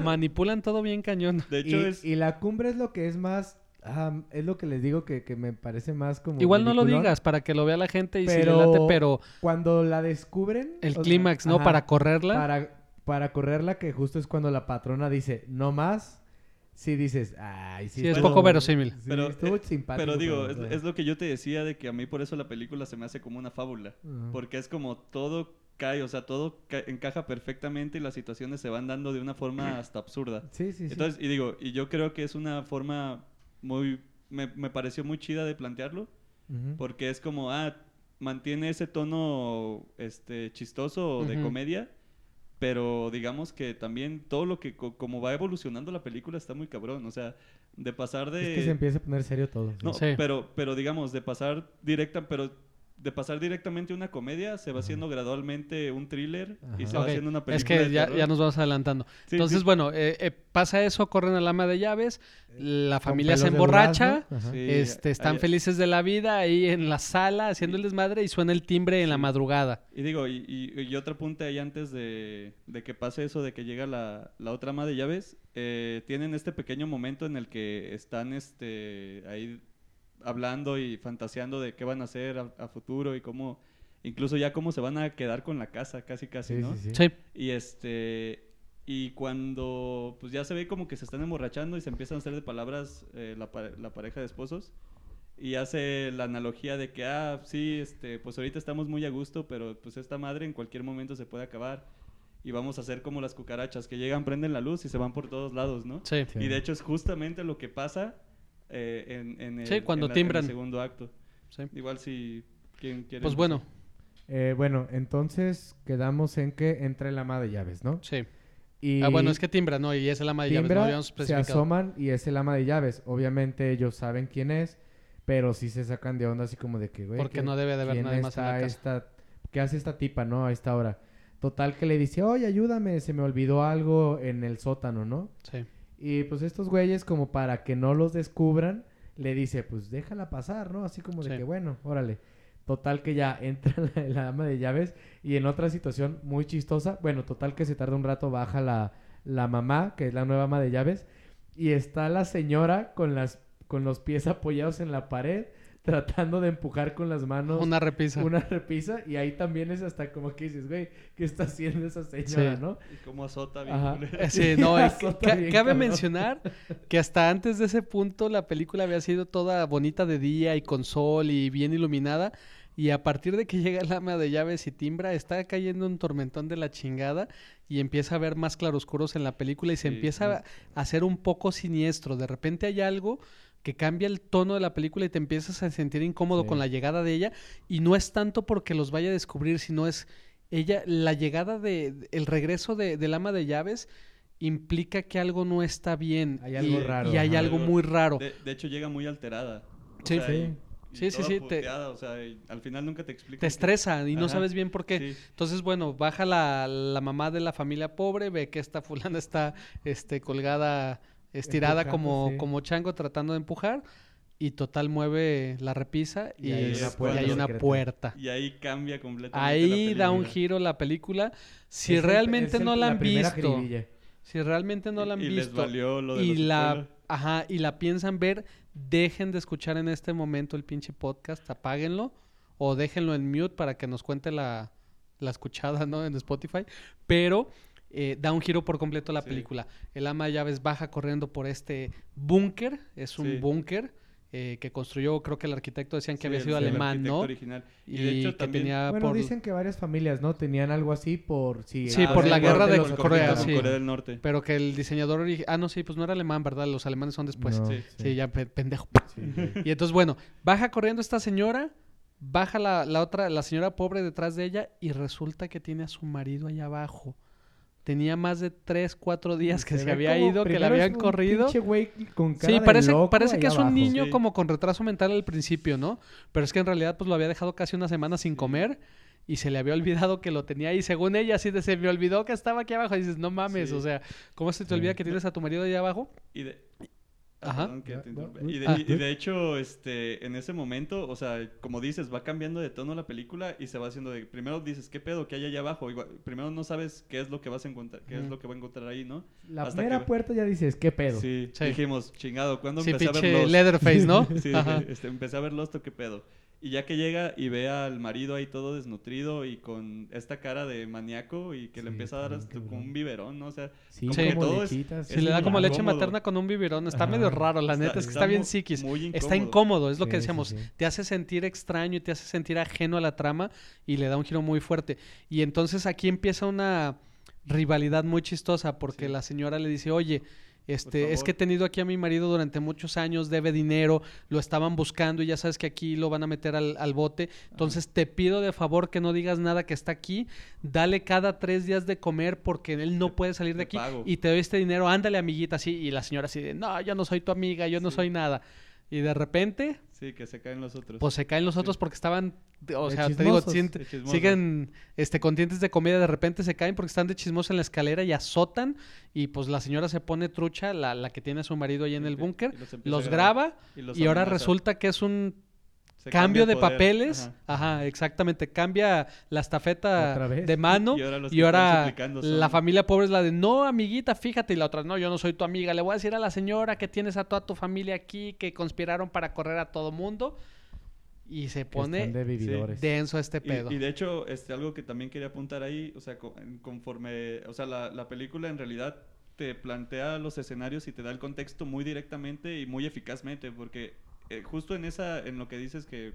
manipulan todo bien cañón. De hecho, y, es... y la cumbre es lo que es más... ah, es lo que les digo que, que me parece más como... Igual no lo digas para que lo vea la gente y si Pero- late, pero Cuando la descubren... el clímax, ¿no? ajá, Para correrla. Para, para correrla, que justo es cuando la patrona dice, no más. Sí dices, ay, sí. Sí, es poco verosímil. Sí, Pero, estuvo eh, simpático. Pero digo, es, lo que yo te decía de que a mí por eso la película se me hace como una fábula. Porque es como todo cae, o sea, todo ca- encaja perfectamente y las situaciones se van dando de una forma hasta absurda. Sí, sí, sí. Entonces, y digo, y yo creo que es una forma muy, me, me pareció muy chida de plantearlo, Ujú. porque es como, ah, mantiene ese tono este, chistoso o de Ujú. comedia, pero digamos que también todo lo que, co- como va evolucionando la película está muy cabrón, o sea, de pasar de... Es que se empieza a poner serio todo. sí. No, Sí. pero, pero digamos, de pasar directa, pero de pasar directamente a una comedia, se va haciendo gradualmente un thriller y se va haciendo una película Es que de ya, ya nos vamos adelantando. Sí, Entonces, sí. bueno, eh, eh, pasa eso, corren al ama de llaves, la Con familia se emborracha, este, están ahí- felices de la vida ahí en la sala haciendo el desmadre y suena el timbre en la madrugada. Y digo, y, y- y otro punto ahí antes de, de que pase eso, de que llega la, la otra ama de llaves, eh, tienen este pequeño momento en el que están este, ahí hablando y fantaseando de qué van a hacer a, a futuro y cómo, incluso ya cómo se van a quedar con la casa, casi casi, Sí, ¿no? sí, sí. Sí, Y este y cuando pues ya se ve como que se están emborrachando y se empiezan a hacer de palabras eh, la, la pareja de esposos y hace la analogía de que ah sí este pues ahorita estamos muy a gusto pero pues esta madre en cualquier momento se puede acabar y vamos a hacer como las cucarachas que llegan prenden la luz y se van por todos lados no sí. Sí. y de hecho es justamente lo que pasa eh, en, en el, Sí, cuando en la- en el timbran. segundo acto sí. igual si quien quiere Pues bueno, Eh, bueno, entonces quedamos en que entra el ama de llaves, ¿no? sí. Y Ah, bueno, es que timbra, ¿no? Y es el ama de llaves, no se asoman y es el ama de llaves. Obviamente ellos saben quién es, pero sí se sacan de onda así como de que, güey, Porque ¿qué- no debe de haber nadie más en la está casa. esta- ¿Qué hace esta tipa, no? A esta hora. Total que le dice, oye, ayúdame, se me olvidó algo en el sótano, ¿no? Sí. Y pues estos güeyes, como para que no los descubran, le dice, pues déjala pasar, ¿no? Así como de Sí. que, bueno, órale. Total que ya entra la, la ama de llaves y en otra situación muy chistosa, bueno, total que se tarda un rato, baja la, la mamá, que es la nueva ama de llaves, y está la señora con, las, con los pies apoyados en la pared, tratando de empujar con las manos Una repisa. una repisa, y ahí también es hasta como que dices, güey, ¿qué está haciendo esa señora, Sí. no? y cómo azota bien Ajá. Sí, no, Azota ca- bien, cabe cabrón. mencionar que hasta antes de ese punto la película había sido toda bonita de día y con sol y bien iluminada. Y a partir de que llega el ama de llaves y timbra, está cayendo un tormentón de la chingada y empieza a ver más claroscuros en la película y se Sí, empieza sí. a hacer un poco siniestro. De repente hay algo que cambia el tono de la película y te empiezas a sentir incómodo Sí. con la llegada de ella. Y no es tanto porque los vaya a descubrir, sino es ella, la llegada de, el regreso de, del ama de llaves implica que algo no está bien. Hay algo y, raro, Y hay ajá. algo muy raro. De, de hecho, llega muy alterada. O Sí. sea, Sí. y- y Sí, sí, sí, te- o sea, al final nunca te explican. Te estresa y no Ajá. sabes bien por qué. Sí. Entonces, bueno, baja la, la mamá de la familia pobre, ve que esta fulana está este, colgada, estirada como, sí. como chango tratando de empujar. Y total mueve la repisa y, Y hay es- una y puerta hay una secreta. puerta. Y ahí cambia completamente. la Ahí da un película. giro la película. Si Es realmente el- no la han visto, si realmente no la han y, y les visto valió lo de y los la, spoilers. ajá, y la piensan ver, dejen de escuchar en este momento el pinche podcast, apáguenlo o déjenlo en mute para que nos cuente la, la escuchada, ¿no? En Spotify. Pero eh, da un giro por completo la Sí. película. El ama de llaves baja corriendo por este búnker, es un Sí. búnker eh, que construyó, creo que el arquitecto decían que Sí, había el- sido el alemán, arquitecto ¿no? original. Y, Y, de hecho que también... tenía Bueno, por... dicen que varias familias, ¿no? Tenían algo así por... Sí, Sí, ah, por sí, la guerra de los Corea, sí. Corea del Norte. Pero que el diseñador Ah, no, sí, pues no era alemán, ¿verdad? Los alemanes son después. No, Sí. Sí, ya pe- pendejo. Y entonces, bueno, baja corriendo esta señora, baja la, la otra, la señora pobre detrás de ella y resulta que tiene a su marido allá abajo. Tenía más de tres, cuatro días que se, había como- ido, que le habían un corrido. pinche güey con cara Sí, de parece, loco parece que es un abajo. niño Sí. como con retraso mental al principio, ¿no? Pero es que en realidad pues lo había dejado casi una semana sin comer y se le había olvidado que lo tenía ahí. Según ella, así de se me olvidó que estaba aquí abajo. Y dices, no mames, Sí. o sea, ¿cómo se te Sí. olvida que tienes a tu marido ahí abajo? Y de... Ajá. perdón que te Y de, Ah. y- y de hecho, este, en ese momento, o sea, como dices, va cambiando de tono la película y se va haciendo de... Primero dices, ¿qué pedo? ¿Qué hay allá abajo? Igual- primero no sabes qué es lo que vas a encontrar, qué es lo que va a encontrar ahí, ¿no? La Hasta primera que- puerta ya dices, ¿qué pedo? Sí, Sí. dijimos, chingado, ¿cuándo Sí, empecé a ver Lost? Leatherface, ¿no? Sí, Ajá. este, empecé a ver Lost, ¿o ¿qué pedo? Y ya que llega y ve al marido ahí todo desnutrido y con esta cara de maníaco y que Sí, le empieza a dar hasta como un biberón, ¿no? O sea, Sí, como Sí. que todo. Si le da como leche incómodo. materna con un biberón, está Ajá. medio raro, la Está- neta, es que está está bien psiquis. muy Está incómodo. es lo Sí, que decíamos. sí. Te hace sentir extraño y te hace sentir ajeno a la trama y le da un giro muy fuerte. Y entonces aquí empieza una rivalidad muy chistosa porque Sí. la señora le dice, oye, Este, es que he tenido aquí a mi marido durante muchos años, debe dinero, lo estaban buscando y ya sabes que aquí lo van a meter al, al bote. Entonces te pido de favor que no digas nada que está aquí, dale cada tres días de comer porque él no Te- puede salir de aquí pago. y te doy este dinero, ándale amiguita, así. Y la señora así de, no, yo no soy tu amiga, yo no soy nada. Y de repente, Sí, que se caen los otros. pues se caen los Sí. otros porque estaban, o De sea, te digo, siente- siguen este, con dientes de comida, de repente se caen porque están de chismosos en la escalera y azotan y pues la señora se pone trucha, la, la que tiene a su marido ahí en el búnker, los graba y los y ahora resulta que es un Se cambio de papeles, Ajá. ajá. exactamente, cambia la estafeta de mano Y ahora los y ahora la familia pobre es la de, no, amiguita, fíjate, y la otra, no, yo no soy tu amiga, le voy a decir a la señora que tienes a toda tu familia aquí, que conspiraron para correr a todo mundo y se pone de denso este Y- pedo. Y, de hecho, este, algo que también quería apuntar ahí, o sea, conforme, o sea, la, la película en realidad te plantea los escenarios y te da el contexto muy directamente y muy eficazmente, porque eh, justo en esa, en lo que dices que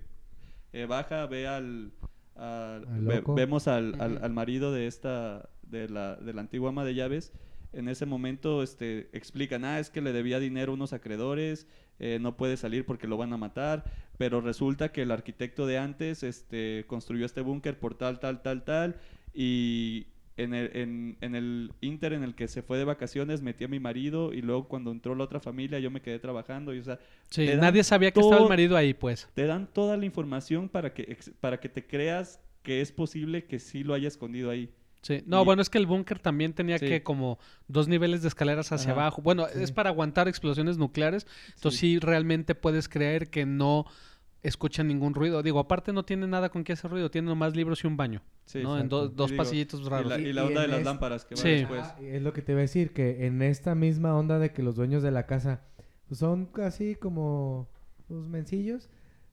eh, baja, ve al, al- Al ve- loco. vemos al, al marido de esta, de la, de la antigua ama de llaves, en ese momento este, explican, ah, es que le debía dinero a unos acreedores, eh, no puede salir porque lo van a matar, pero resulta que el arquitecto de antes este, construyó este búnker por tal, tal, tal, tal, y en el, en, en el inter en el que se fue de vacaciones metí a mi marido y luego cuando entró la otra familia yo me quedé trabajando y o sea, Sí, nadie sabía que estaba el marido ahí, pues. te dan toda la información para que, para que te creas que es posible que sí lo haya escondido ahí. Sí. No, Y- bueno, es que el búnker también tenía Sí. que como dos niveles de escaleras hacia Ajá. abajo. Bueno, Sí. es para aguantar explosiones nucleares. Entonces sí. realmente puedes creer que no escuchan ningún ruido. Digo, aparte no tiene nada con qué hacer ruido, tiene nomás libros y un baño. Sí, ¿no? En do- dos Y digo, pasillitos Y raros. la, Y- y la y onda de las es- lámparas que va Sí. después. Ah, es lo que te iba a decir, que en esta misma onda de que los dueños de la casa pues, son casi como los mencillos,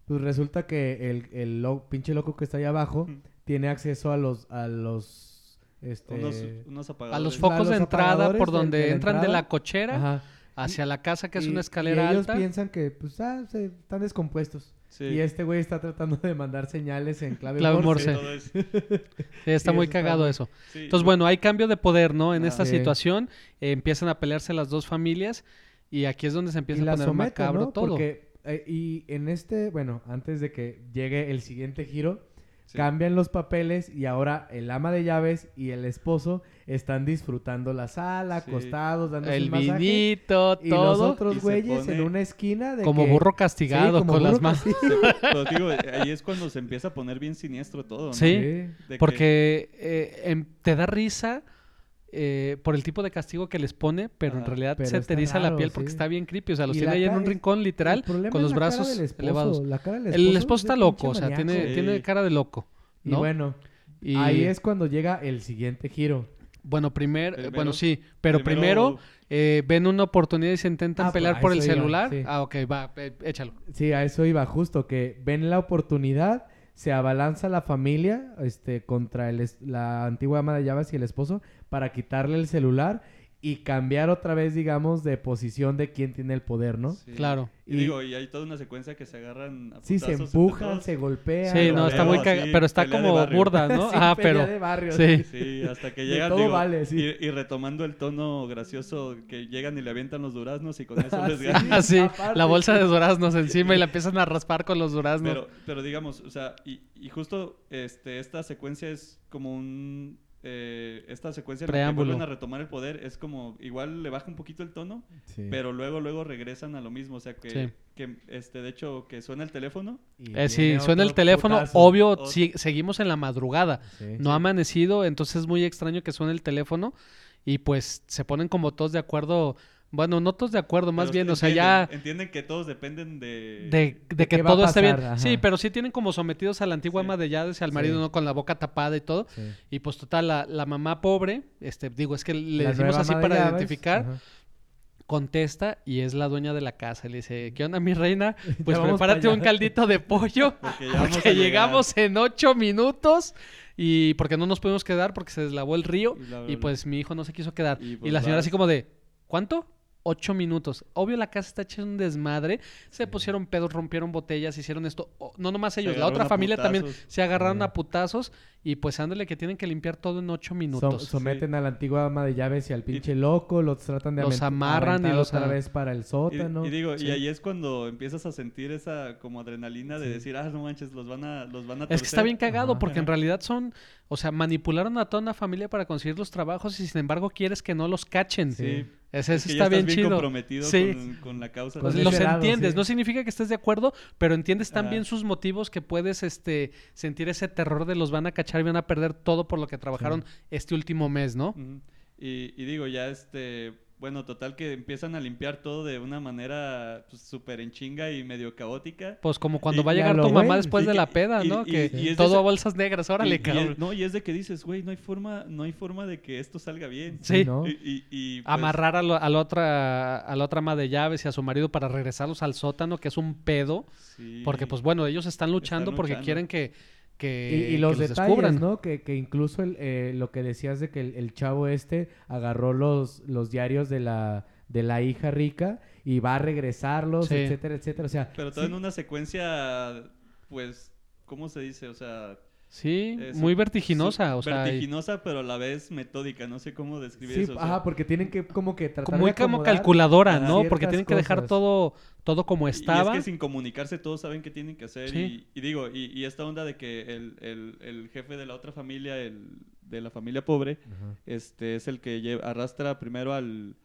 pues resulta que el, el lo- pinche loco que está ahí abajo tiene acceso a los a los este Unos, unos A los a focos los de entrada por de- donde de entran de la cochera ajá, hacia la casa, que es y- una y escalera ellos alta. piensan que pues ah, se- están descompuestos. Sí. Y este güey está tratando de mandar señales en clave, Clave Morse. Morse. Sí, está Sí, muy está cagado eso. sí, Entonces, bueno, hay cambio de poder, ¿no? En Ah. esta Sí. situación eh, empiezan a pelearse las dos familias y aquí es donde se empieza y a poner somete, macabro ¿no? todo. Porque, eh, y en este, bueno, antes de que llegue el siguiente giro, sí. cambian los papeles y ahora el ama de llaves y el esposo están disfrutando la sala, Sí. acostados, dándose El masaje. vinito, Y los todo. otros Y se güeyes en una esquina de Como que- burro castigado Sí, como con las burro manos. castigado. Pero digo, ahí es cuando se empieza a poner bien siniestro todo, ¿no? Sí. De que- Porque eh, em, te da risa eh, por el tipo de castigo que les pone, pero en Ajá. realidad Pero se te eriza la piel porque sí. está bien creepy. O sea, los tiene ahí en un rincón literal con los brazos esposo, elevados. La cara del El esposo, esposo es está loco, o sea, tiene, Sí. tiene cara de loco. Y ¿no? bueno, Y- ahí es cuando llega el siguiente giro. Bueno, primer, eh, Primero- bueno, sí, pero primero, eh, ven una oportunidad y se intentan Ah, pelear pues, a por el iba, celular. sí. Ah, ok, va, eh, échalo. Sí, a eso iba justo, que ven la oportunidad, se abalanza la familia este, contra el es- la antigua ama de llaves y el esposo para quitarle el celular y cambiar otra vez, digamos, de posición de quién tiene el poder, ¿no? Sí. Claro. Y, Y- digo, y hay toda una secuencia que se agarran a Sí, se empujan, se golpean. Sí, no, está muy cagado, pero está como burda, ¿no? Sí, ah, pero de barrio, sí. Sí, hasta que llegan, todo digo, vale, sí. y, y retomando el tono gracioso, que llegan y le avientan los duraznos y con eso Ah, les ganan. Ah, sí, Aparte, la bolsa de duraznos encima y la empiezan a raspar con los duraznos. Pero, pero digamos, o sea, y, y justo este, esta secuencia es como un... eh, esta secuencia en la que vuelven a retomar el poder es como, igual le baja un poquito el tono, Sí. pero luego, luego regresan a lo mismo, o sea, que, Sí. que este, de hecho, que suena el teléfono. Eh, sí, suena el teléfono, putazo. obvio, Otro. sí, seguimos en la madrugada. Sí. No ha amanecido, entonces es muy extraño que suene el teléfono y pues se ponen como todos de acuerdo. Bueno, no todos de acuerdo, más pero bien, o sea, ya Entienden que todos dependen de... de, de de que todo esté bien. ajá. Sí, pero sí tienen como sometidos a la antigua Sí. ama de llaves al marido, Sí. ¿no? Con la boca tapada y todo. Sí. Y pues total, la, la mamá pobre, este, digo, es que le La decimos así para llaves, identificar, ajá. contesta y es la dueña de la casa. Le dice, ¿qué onda, mi reina? Pues prepárate un caldito de pollo. Porque llegamos en ocho minutos y porque no nos pudimos quedar porque se deslavó el río Y pues mi hijo no se quiso quedar. Y, Y, pues, la señora vas. así como de, ¿cuánto? Ocho minutos. Obvio la casa está hecha un desmadre. Se pusieron pedos, rompieron botellas, hicieron esto. No nomás ellos, la otra familia también se agarraron a putazos Y pues ándale que tienen que limpiar todo en ocho minutos. someten a la antigua ama de llaves y al pinche loco, los tratan de Los amarran y los otra a- vez para el Y, sótano. y digo, Sí. y ahí es cuando empiezas a sentir esa como adrenalina de Sí. decir, ah, no manches, los van a, los van a Es que está torcer". bien cagado Ajá. porque en realidad son, o sea, manipularon a toda una familia para conseguir los trabajos y sin embargo quieres que no los cachen. Sí. Ese, Es que está estás bien bien chido. comprometido Sí. con, con la causa. Pues los entiendes, sí. no significa que estés de acuerdo, pero entiendes también Ajá. sus motivos que puedes este sentir ese terror de los van a cachar y van a perder todo por lo que trabajaron este último mes, ¿no? Y, y digo, ya este, bueno, total que empiezan a limpiar todo de una manera pues, súper en chinga y medio caótica. Pues como cuando Y- va a llegar tu mamá después de la peda, y- ¿no? y- que es todo esa- a bolsas negras, órale, Y- y cabrón. es- no, y es de que dices, güey, no hay forma, no hay forma de que esto salga bien. Sí. ¿no? Y, y- y, pues, Amarrar a, lo- a la otra a la otra ama de llaves y a su marido para regresarlos al sótano, que es un pedo, sí. porque pues bueno, ellos están luchando porque luchando. quieren que que, Y, y los que detalles, descubran. ¿no? Que, que incluso el, eh, lo que decías de que el, el chavo este agarró los, los diarios de la, de la hija rica y va a regresarlos, Sí. etcétera, etcétera. O sea, Pero todo sí, en una secuencia, pues, ¿cómo se dice? O sea, Sí, muy vertiginosa, o sea, y- vertiginosa, pero a la vez metódica. No sé cómo describir sí, eso. o sea, ajá, porque tienen que como que tratar muy de como calculadora. ¿no? Porque tienen que dejar todo todo como estaba. Y es que sin comunicarse todos saben qué tienen que hacer. Sí. Y, y digo, y, y esta onda de que el, el- el jefe de la otra familia, el, de la familia pobre, Ajá. este es el que arrastra primero al,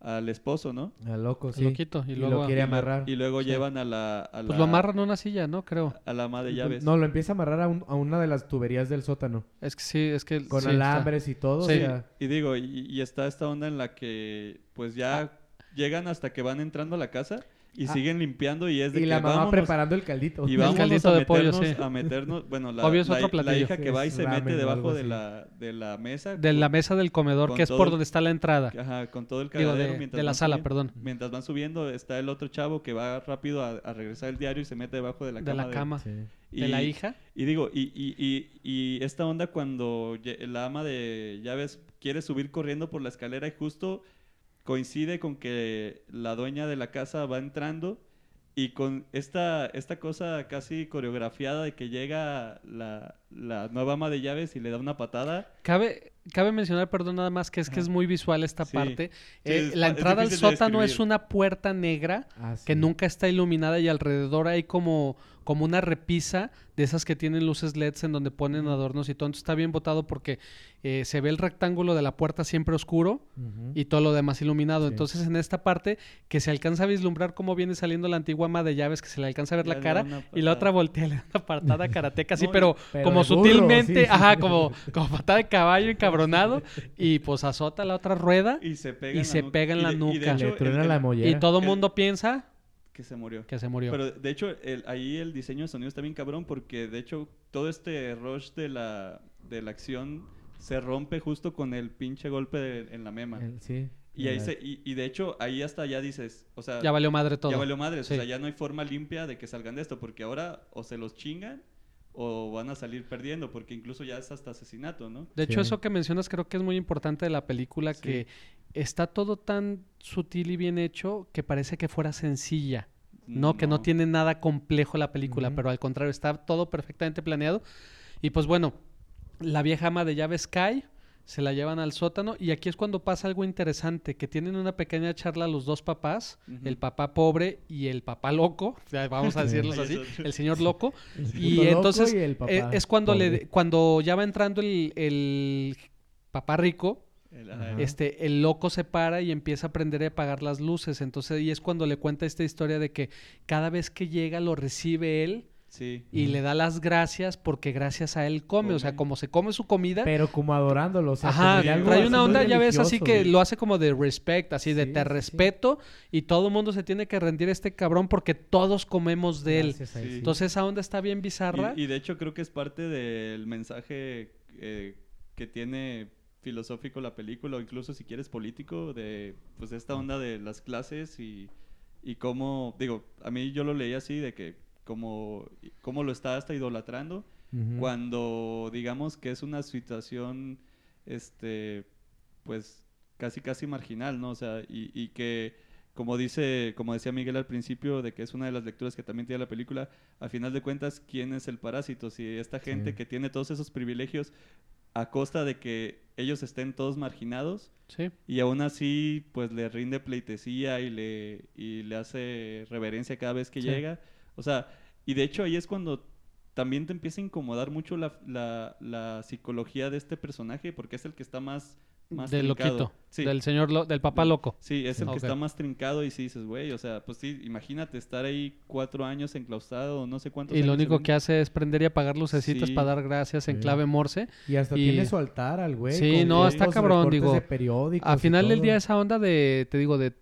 al esposo, ¿no? Al loco, sí. loquito, y Y, luego- lo quiere amarrar. Y luego Sí. llevan a la, a Pues lo amarran a una silla, ¿no? Creo. a la ama de llaves. No, lo empieza a amarrar a, un- a una de las tuberías del sótano. Es que sí, es que Con sí, está- alambres y todo. Sí. O sea, Y digo, y, y está esta onda en la que pues ya Ah. llegan hasta que van entrando a la casa y Ah. siguen limpiando y es de y que la mamá vámonos, preparando el caldito. y caldito a de pollo, meternos, sí. a meternos, bueno, la, Obvio es la- otro la platillo. hija que va y se mete debajo de la, de la mesa. de la mesa del comedor, que es por el- donde está la entrada. Ajá, con todo el Digo, de, mientras de la sala, subiendo- perdón. Mientras van subiendo está el otro chavo que va rápido a, a regresar el diario y se mete debajo de la De cama. la cama. Sí. y- De la hija. Y digo, y, y, y, y esta onda cuando la ama de llaves quiere subir corriendo por la escalera y justo coincide con que la dueña de la casa va entrando y con esta, esta cosa casi coreografiada de que llega la, la nueva ama de llaves y le da una patada. Cabe, cabe mencionar, perdón, nada más, que es que es muy visual esta Sí. parte. Sí, Eh, es la entrada al de sótano es una puerta negra Ah, sí. que nunca está iluminada y alrededor hay como, como una repisa de esas que tienen luces LEDs en donde ponen adornos y todo. Entonces está bien botado porque eh, se ve el rectángulo de la puerta siempre oscuro y todo lo demás iluminado. Sí. Entonces en esta parte que se alcanza a vislumbrar cómo viene saliendo la antigua ama de llaves, que se le alcanza a ver la cara y la otra voltea, le da una patada karateca así, No, y- pero, pero como burro, sutilmente, sí. ajá, como, como patada de caballo encabronado y pues azota la otra rueda Y se pega Y en se la nuca. pega en Y la de- y de nuca. hecho, Le el- truena el- la mollera. y todo el- mundo piensa que se murió. que se murió. Pero de hecho, el- ahí el diseño de sonido está bien cabrón porque de hecho todo este rush de la, de la acción se rompe justo con el pinche golpe de- en la mema. El- sí. Y, ahí se, y, y de hecho ahí hasta ya dices, o sea, ya valió madre todo. ya valió madres, Sí. o sea, ya no hay forma limpia de que salgan de esto porque ahora o se los chingan o van a salir perdiendo porque incluso ya es hasta asesinato, ¿no? De hecho, Sí. eso que mencionas creo que es muy importante de la película, Sí. que está todo tan sutil y bien hecho que parece que fuera sencilla. No, que no tiene nada complejo la película, pero al contrario, está todo perfectamente planeado. Y pues bueno, la vieja ama de llaves cae, se la llevan al sótano y aquí es cuando pasa algo interesante, que tienen una pequeña charla los dos papás, el papá pobre y el papá loco, ya vamos a decirlos así, el señor loco. el Y loco entonces y el papá eh, es cuando pobre. le cuando ya va entrando el, el papá rico, El- este el loco se para y empieza a aprender a apagar las luces. Entonces ahí es cuando le cuenta esta historia de que cada vez que llega lo recibe él Sí. y le da las gracias porque gracias a él come, o sea, como se come su comida. Pero como adorándolo, o sea, Ajá, trae una onda, ya ves, así que güey. lo hace como de respect, así de te sí, sí. respeto y todo el mundo se tiene que rendir a este cabrón porque todos comemos de él. Gracias a él, Sí. sí. Entonces esa onda está bien bizarra. Y, y de hecho creo que es parte del mensaje eh, que tiene filosófico la película o incluso si quieres político de pues esta onda de las clases y, y cómo digo a mí yo lo leí así de que como cómo lo está hasta idolatrando cuando digamos que es una situación este pues casi casi marginal no o sea y, y que como dice, como decía Miguel al principio, de que es una de las lecturas que también tiene la película, a final de cuentas, ¿quién es el parásito? Si esta gente Sí. que tiene todos esos privilegios a costa de que ellos estén todos marginados Sí. y aún así pues le rinde pleitesía y le, y le hace reverencia cada vez que Sí. llega. O sea, y de hecho ahí es cuando también te empieza a incomodar mucho la, la, la psicología de este personaje porque es el que está más, más Del trincado. loquito. Sí. Del señor, lo- del papá loco. Sí, es el que está más trincado y si dices, güey, o sea, pues sí, imagínate estar ahí cuatro años enclaustrado, no sé cuántos Y lo único que hace es prender y apagar lucecitas Sí. para dar gracias en Sí. clave morse. Y hasta Y- tiene su altar al güey. Sí, no, está cabrón, digo, de periódicos A y final del día esa onda de, te digo, de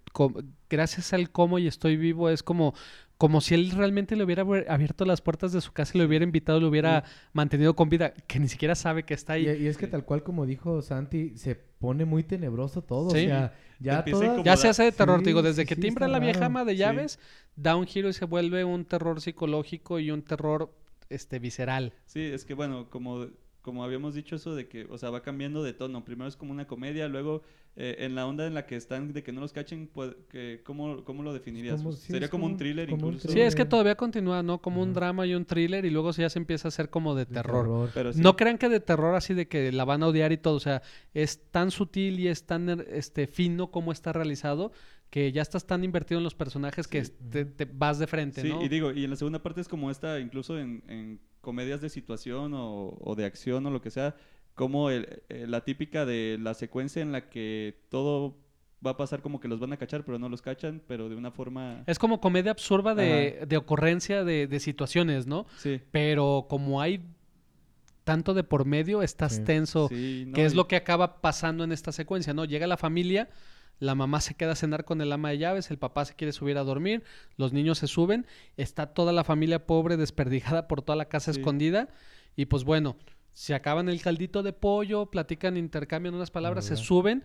gracias al cómo y estoy vivo es como como si él realmente le hubiera abier- abierto las puertas de su casa y le hubiera invitado, le hubiera mantenido con vida, que ni siquiera sabe que está ahí. y es que tal cual como dijo Santi, se pone muy tenebroso todo. Sí. O sea, ya empieza a todas- incomodar. Ya se hace de terror, Sí, te digo, desde sí, que sí, timbra la vieja ama de Sí. llaves, da un giro y se vuelve un terror psicológico y un terror este visceral. Sí, es que bueno, como, como habíamos dicho eso de que, o sea, va cambiando de tono. Primero es como una comedia, luego eh, en la onda en la que están de que no los cachen, pues, que, ¿cómo, ¿cómo lo definirías? Como- sí, Sería como, como- un thriller como un incluso. Sí, es que todavía continúa, ¿no? Como un drama y un thriller y luego ya se empieza a hacer como de de terror. Pero sí. No crean que de terror así de que la van a odiar y todo, o sea, es tan sutil y es tan este fino como está realizado que ya estás tan invertido en los personajes que Sí. te, te vas de frente, Sí, ¿no? y digo, y en la segunda parte es como esta, incluso en, en comedias de situación o, o de acción o lo que sea, como el- eh, la típica de la secuencia en la que todo va a pasar como que los van a cachar, pero no los cachan, pero de una forma... Es como comedia absurda de, de ocurrencia de, de situaciones, ¿no? Sí, Pero como hay tanto de por medio, estás Sí. tenso. sí, no, que es y- lo que acaba pasando en esta secuencia, ¿no? Llega la familia, la mamá se queda a cenar con el ama de llaves, el papá se quiere subir a dormir, los niños se suben, está toda la familia pobre desperdigada por toda la casa Sí. escondida y pues bueno, se acaban el caldito de pollo, platican, intercambian unas palabras, se Verdad. suben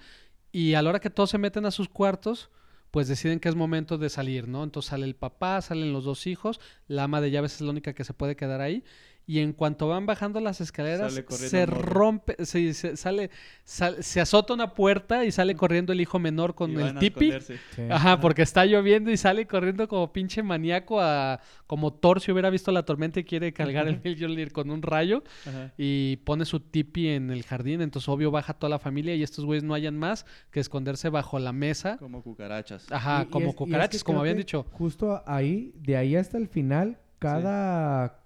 y a la hora que todos se meten a sus cuartos, pues deciden que es momento de salir, ¿no? Entonces sale el papá, salen los dos hijos, la ama de llaves es la única que se puede quedar ahí. Y en cuanto van bajando las escaleras, se rompe, se, se- sale, sal- se azota una puerta y sale corriendo el hijo menor con y el tipi. Sí. Ajá, porque está lloviendo y sale corriendo como pinche maníaco a como Thor si hubiera visto la tormenta y quiere cargar el Mjolnir con un rayo Ajá. y pone su tipi en el jardín, entonces obvio baja toda la familia y estos güeyes no hayan más que esconderse bajo la mesa. Como cucarachas. Ajá, Y- y como es- y es que cucarachas, como habían dicho. Justo ahí, de ahí hasta el final, cada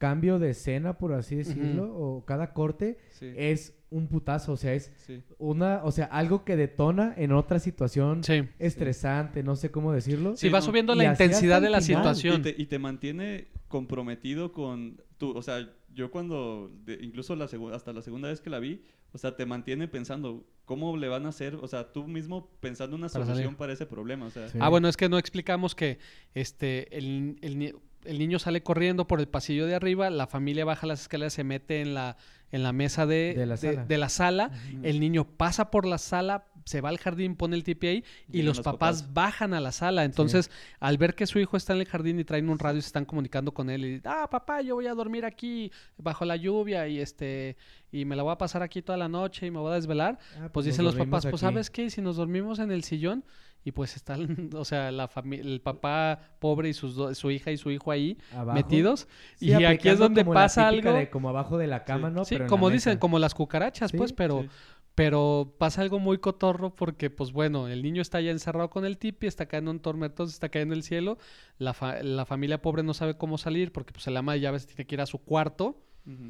cambio de escena, por así decirlo, o cada corte, Sí, es un putazo. O sea, es sí. una, o sea, algo que detona en otra situación Sí. estresante, no sé cómo decirlo. Sí, Sí, va no. subiendo Y la intensidad de la final. situación. Y te, y te mantiene comprometido con tu, o sea, yo cuando, de- incluso la segu- hasta la segunda vez que la vi, o sea, te mantiene pensando cómo le van a hacer, o sea, tú mismo pensando una solución para ese problema, o sea, Sí. Ah, bueno, es que no explicamos que este el, el el niño sale corriendo por el pasillo de arriba, la familia baja las escaleras, se mete en la, en la mesa de, De la sala. de la sala, el niño pasa por la sala, se va al jardín, pone el tipi ahí y Llegan los, los papás, papás. bajan a la sala. Entonces, al ver que su hijo está en el jardín y traen un radio y se están comunicando con él y, ah, papá, yo voy a dormir aquí bajo la lluvia y este y me la voy a pasar aquí toda la noche y me voy a desvelar. Ah, Pues nos dicen los papás, pues. ¿sabes qué? Si nos dormimos en el sillón y pues están, o sea, la el papá pobre y sus su hija y su hijo ahí Abajo. metidos. Sí, y aquí es donde pasa algo. de como abajo de la cama, Sí. ¿no? sí, Pero en como dicen, mesa. como las cucarachas, pues, pero, pero pasa algo muy cotorro porque, pues bueno, el niño está ya encerrado con el tipi, está cayendo un tormento, se está cayendo el cielo. La, fa- la familia pobre no sabe cómo salir porque, pues, el ama de llaves tiene que ir a su cuarto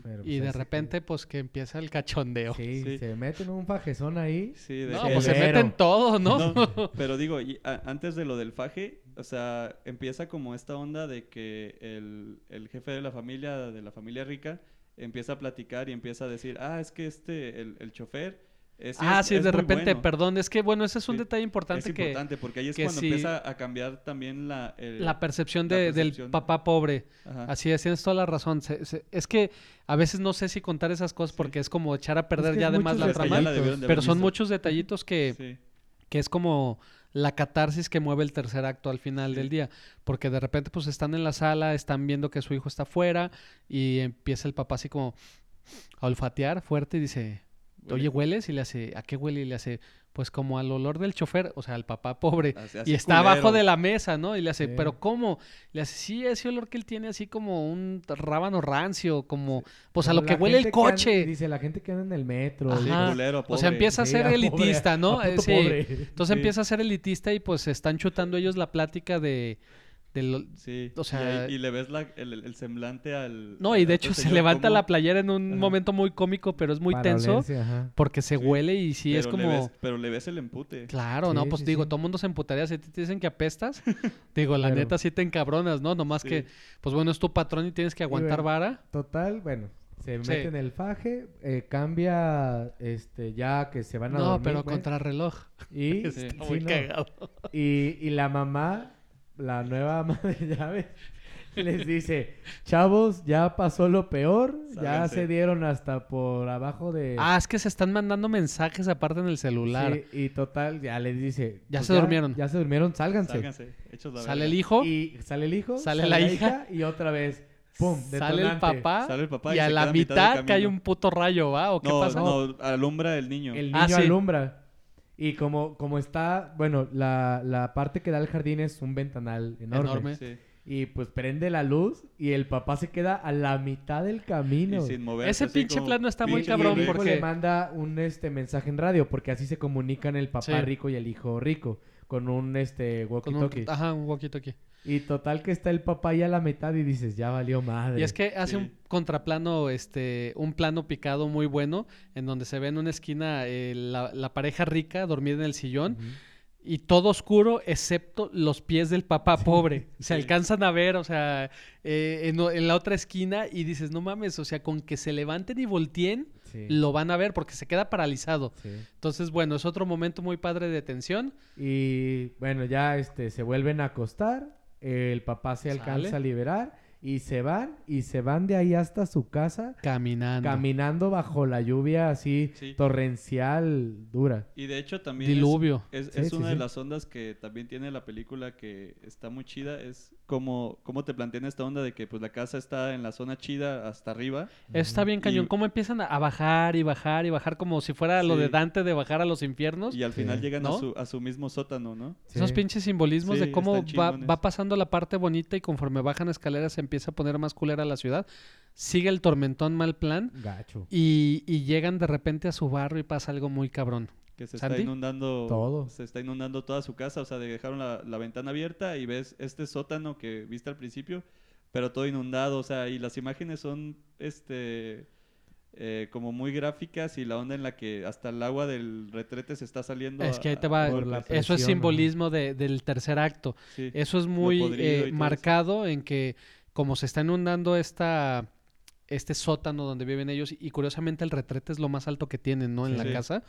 Pero, y pues, de repente, pues, que empieza el cachondeo. Sí, Sí. se meten un fajezón ahí. Sí, de No, que- pues se meten todo, ¿no? No, pero digo, y a- antes de lo del faje, o sea, empieza como esta onda de que el, el jefe de la familia, de la familia rica, empieza a platicar y empieza a decir, ah, es que este, el, el chofer... ah, es- sí, es de repente, bueno". perdón, es que, bueno, ese es un Sí, detalle importante Es que... importante porque ahí es cuando sí- empieza a cambiar también la... La percepción, la de, del papá pobre. Ajá. Así es, tienes toda la razón. Se- se- es que a veces no sé si contar esas cosas Sí. porque es como echar a perder ya además la trama. la Pero son muchos detallitos que, que es como la catarsis que mueve el tercer acto al final Sí. del día. Porque de repente pues están en la sala, están viendo que su hijo está afuera y empieza el papá así como a olfatear fuerte y dice, oye, Huele. ¿hueles? Y le hace, ¿a qué huele? Y le hace, pues como al olor del chofer, o sea, al papá pobre, así y está abajo de la mesa, ¿no? Y le hace, Sí. pero ¿cómo? Le hace, sí, ese olor que él tiene así como un rábano rancio, como, pues a Como lo que huele el coche. dice la gente que anda en el metro. Sí, culero, O sea, pobre. empieza a Sí, ser pobre, elitista, ¿no? a Eh, puto pobre. Entonces empieza a ser elitista y pues están chutando ellos la plática de... de lo- Sí, o y sea- y, le ves la- el, el semblante al... No, y de hecho se levanta como- la playera en un Ajá. momento muy cómico, pero es muy Para tenso olerse, ajá. porque se Sí. huele y sí es le como... ves- pero le ves el empute. Claro, no, pues sí, digo, sí. todo el mundo se emputaría si te dicen que apestas. digo, la Claro. neta sí te encabronas, ¿no? Nomás Sí. que, pues bueno, es tu patrón y tienes que aguantar bueno, vara. Total, bueno, se Sí. mete en el faje, eh, cambia, este, ya que se van a No, dormir, pero güey, contra reloj. Y, Está sí, muy no. cagado. y, y la mamá, la nueva ama de llaves, les dice, chavos, ya pasó lo peor, ya se dieron hasta por abajo de... Ah, es que se están mandando mensajes aparte en el celular. Sí, y total, ya les dice... Ya pues se durmieron. Ya se durmieron, sálganse. Sálganse, hechos la Sale el hijo, Y sale el hijo, Sale la hija, y otra vez, pum, sale el papá, Sale el papá y, y a la mitad mitad cae un puto rayo, ¿va? ¿O qué No, pasa? no, alumbra el niño. El niño Ah, sí. alumbra. Y como, como está, bueno, la, la parte que da al jardín es un ventanal enorme. Enorme. Sí. Y pues prende la luz y el papá se queda a la mitad del camino. Y sin moverse. Ese así pinche como plano está muy cabrón y el hijo porque- le manda un este mensaje en radio porque así se comunican el papá Sí. rico y el hijo rico con un este walkie Con un, talkie. ajá, un aquí. Y total que está el papá ya a la mitad y dices, ya valió madre. Y es que hace Sí. un contraplano, este, un plano picado muy bueno, en donde se ve en una esquina eh, la, la pareja rica dormida en el sillón y todo oscuro excepto los pies del papá pobre. Se Sí. alcanzan a ver, o sea, eh, en, en la otra esquina y dices, no mames, o sea, con que se levanten y volteen, Sí, lo van a ver porque se queda paralizado. sí. Entonces, bueno, es otro momento muy padre de tensión. Y bueno, ya este se vuelven a acostar, el papá se Sale. alcanza a liberar y se van y se van de ahí hasta su casa Caminando. caminando bajo la lluvia así Sí. torrencial dura. Y de hecho también es- Diluvio. es, Sí, es sí, una sí. de las ondas que también tiene la película que está muy chida. Es como, como te plantean esta onda de que pues la casa está en la zona chida hasta arriba. Eso está bien cañón. Y- ¿Cómo empiezan a- bajar y bajar y bajar como si fuera lo de Dante de bajar a los infiernos? Y al final Sí. llegan ¿No? a, su, a su mismo sótano, ¿no? Esos pinches simbolismos Sí, de cómo va, va pasando la parte bonita y conforme bajan escaleras se empieza a poner más culera la ciudad. Sigue el tormentón mal plan Gacho. y, y llegan de repente a su barrio y pasa algo muy cabrón. Que se está inundando Todo. Se está inundando toda su casa. O sea, dejaron la, la ventana abierta y ves este sótano que viste al principio, pero todo inundado. O sea, y las imágenes son este eh, como muy gráficas y la onda en la que hasta el agua del retrete se está saliendo. Es que ahí te va, eso es simbolismo de- del tercer acto. Sí. Eso es muy eh, eso. marcado en que como se está inundando esta este sótano donde viven ellos y curiosamente el retrete es lo más alto que tienen, ¿no? En Sí. la Sí. casa.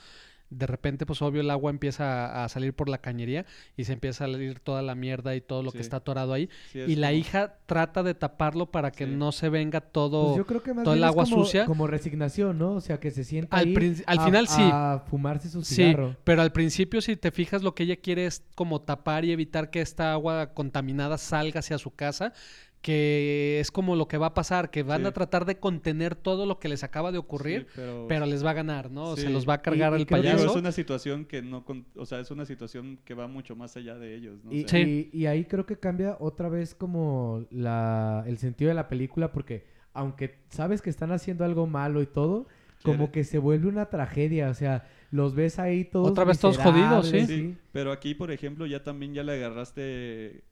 De repente, pues obvio, el agua empieza a, a salir por la cañería y se empieza a salir toda la mierda y todo lo que Sí. está atorado ahí. Sí, Y la como- hija trata de taparlo para que Sí. no se venga todo... Pues yo creo que más todo el bien es agua como, sucia. como resignación, ¿no? O sea, que se sienta Al ahí al a- final sí. a fumarse su Sí, cigarro. pero al principio, si te fijas, lo que ella quiere es como tapar y evitar que esta agua contaminada salga hacia su casa, que es como lo que va a pasar, que van Sí. a tratar de contener todo lo que les acaba de Sí, ocurrir, pero, pero les va a ganar, ¿no? Se los va a cargar Y- el que Digo, payaso. es una situación que no, con- o sea, es una situación que va mucho más allá de ellos, ¿no? O Y, sea, Sí. y- y ahí creo que cambia otra vez como la, el sentido de la película porque aunque sabes que están haciendo algo malo y todo, como que se vuelve una tragedia, o sea, los ves ahí todos Otra vez todos jodidos, sí. Sí, pero aquí, por ejemplo, ya también ya le agarraste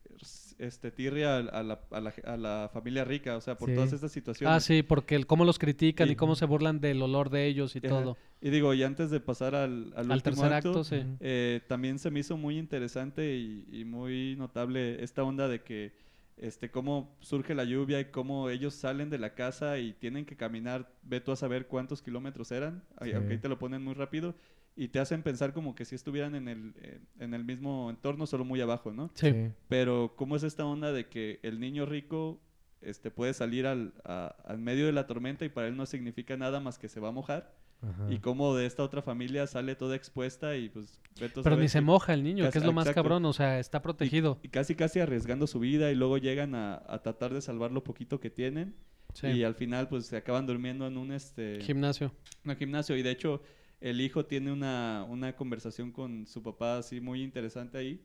este tirria a, a la, a, la, a la familia rica, o sea, por Sí. todas estas situaciones. Ah, sí, porque el cómo los critican Sí. y cómo se burlan del olor de ellos y Ajá. todo. Y digo, y antes de pasar al, al, Al último tercer acto, acto, sí. Ujú. eh, también se me hizo muy interesante y, y muy notable esta onda de que este cómo surge la lluvia y cómo ellos salen de la casa y tienen que caminar, ve tú a saber cuántos kilómetros eran, aunque ahí te lo ponen muy rápido, y te hacen pensar como que si estuvieran en el, eh, en el mismo entorno, solo muy abajo, ¿no? Sí. Pero cómo es esta onda de que el niño rico este, puede salir al, a- al medio de la tormenta y para él no significa nada más que se va a mojar. Ajá. Y cómo de esta otra familia sale toda expuesta y pues... Pero ni se moja el niño, casi- que es lo más exacto. cabrón, o sea, está protegido. Y casi casi arriesgando su vida y luego llegan a, a tratar de salvar lo poquito que tienen. Sí. Y al final pues se acaban durmiendo en un, este, Gimnasio. en un gimnasio. Y de hecho el hijo tiene una, una conversación con su papá así muy interesante ahí,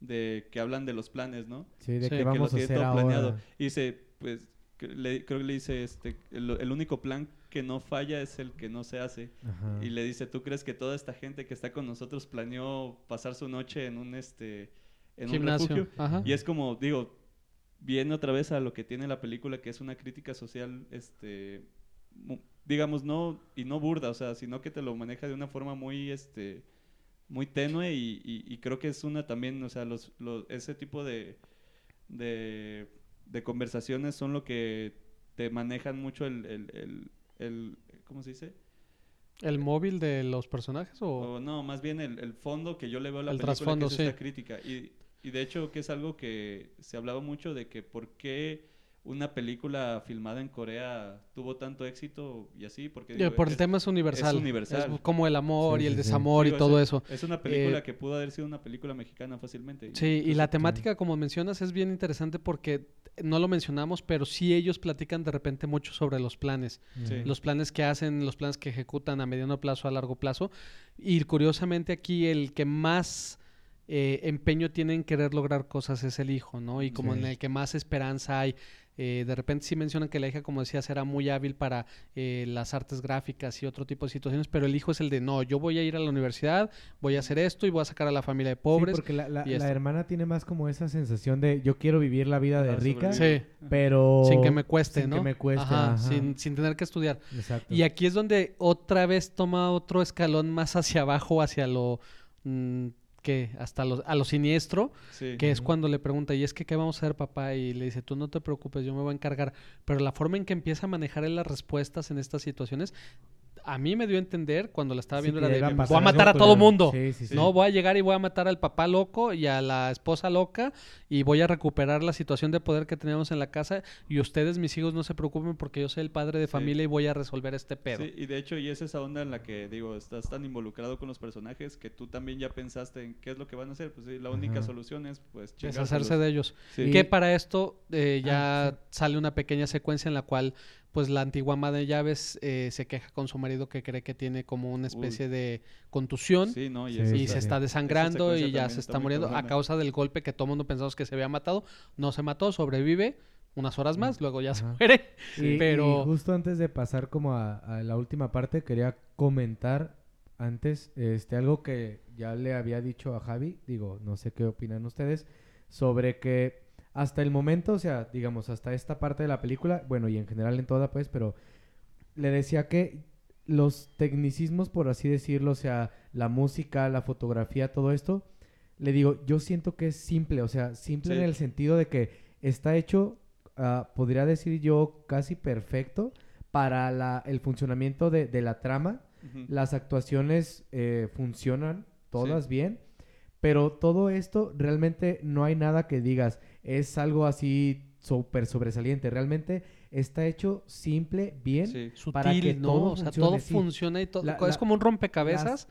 de que hablan de los planes, ¿no? Sí, de Sí, que que vamos a tiene hacer todo ahora. planeado. Y dice, pues, que le- creo que le dice, este, el, el único plan que no falla es el que no se hace. Ajá. Y le dice, ¿tú crees que toda esta gente que está con nosotros planeó pasar su noche en un, este, en un Gimnasio. refugio? Ajá. Y es como, digo, viene otra vez a lo que tiene la película, que es una crítica social, este, digamos, no, y no burda, o sea, sino que te lo maneja de una forma muy, este, muy tenue y, y- y creo que es una también, o sea, los, los- ese tipo de, de, de conversaciones son lo que te manejan mucho el, el, el, el- ¿cómo se dice? ¿El móvil de los personajes o...? O no, más bien el, fondo que yo le veo a la El película trasfondo, que es sí. esta crítica. Y, y de hecho que es algo que se hablaba mucho de que por qué una película filmada en Corea tuvo tanto éxito y así, porque digo, por el es- tema es universal. es universal. Es como el amor Sí, y el sí, sí. desamor digo, y todo es- eso. Es una película Eh, que pudo haber sido una película mexicana fácilmente. Sí, y la temática, como mencionas, es bien interesante porque no lo mencionamos, pero sí ellos platican de repente mucho sobre los planes. Sí. Los planes que hacen, los planes que ejecutan a mediano plazo, a largo plazo. Y curiosamente aquí el que más eh, empeño tiene en querer lograr cosas es el hijo, ¿no? Y como Sí. en el que más esperanza hay. Eh, de repente sí mencionan que la hija, como decías, era muy hábil para eh, las artes gráficas y otro tipo de situaciones, pero el hijo es el de, no, yo voy a ir a la universidad, voy a hacer esto y voy a sacar a la familia de pobres. Sí, porque la, la- esto. hermana tiene más como esa sensación de yo quiero vivir la vida de Ah, rica. Sí, pero... sin que me cueste, sin ¿no? que me cueste, Ajá, ajá. Sin, sin tener que estudiar. Exacto. Y aquí es donde otra vez toma otro escalón más hacia abajo, hacia lo mm, que hasta lo, a lo siniestro, Sí. que es cuando le pregunta, ¿y es que qué vamos a hacer, papá? Y le dice, tú no te preocupes, yo me voy a encargar. Pero la forma en que empieza a manejar él las respuestas en estas situaciones, a mí me dio a entender cuando la estaba viendo era de, voy a matar a todo el- mundo. Sí, sí, sí. No, voy a llegar y voy a matar al papá loco y a la esposa loca y voy a recuperar la situación de poder que teníamos en la casa y ustedes, mis hijos, no se preocupen porque yo soy el padre de Sí. familia y voy a resolver este pedo. Sí, y de hecho, y es esa onda en la que, digo, estás tan involucrado con los personajes que tú también ya pensaste en qué es lo que van a hacer. Pues sí, la única Ajá. solución es, pues, deshacerse de ellos. Sí. Que para esto eh, ya Ah, sale una pequeña secuencia en la cual pues la antigua ama de llaves eh, se queja con su marido que cree que tiene como una especie de contusión Sí, no, y, Sí, eso y sí, está- se sí. está desangrando Esa y ya se está muriendo a causa del golpe que todo el mundo pensamos que se había matado. No se mató, sobrevive unas horas más, luego ya se muere. Y, pero y justo antes de pasar como a, a la última parte, quería comentar antes este algo que ya le había dicho a Javi, digo, no sé qué opinan ustedes, sobre que hasta el momento, o sea, digamos, hasta esta parte de la película, bueno, y en general en toda, pues, pero le decía que los tecnicismos, por así decirlo, o sea, la música, la fotografía, todo esto, le digo, yo siento que es simple, o sea, simple Sí. en el sentido de que está hecho, ah, podría decir yo, casi perfecto para la, el funcionamiento de, de la trama. Las actuaciones eh, funcionan todas bien, pero todo esto realmente no hay nada que digas, es algo así súper sobresaliente, realmente está hecho simple, bien. Sí. sutil, para que ¿no? todo o sea, funcione, todo sí. funciona y todo. La- es la- como un rompecabezas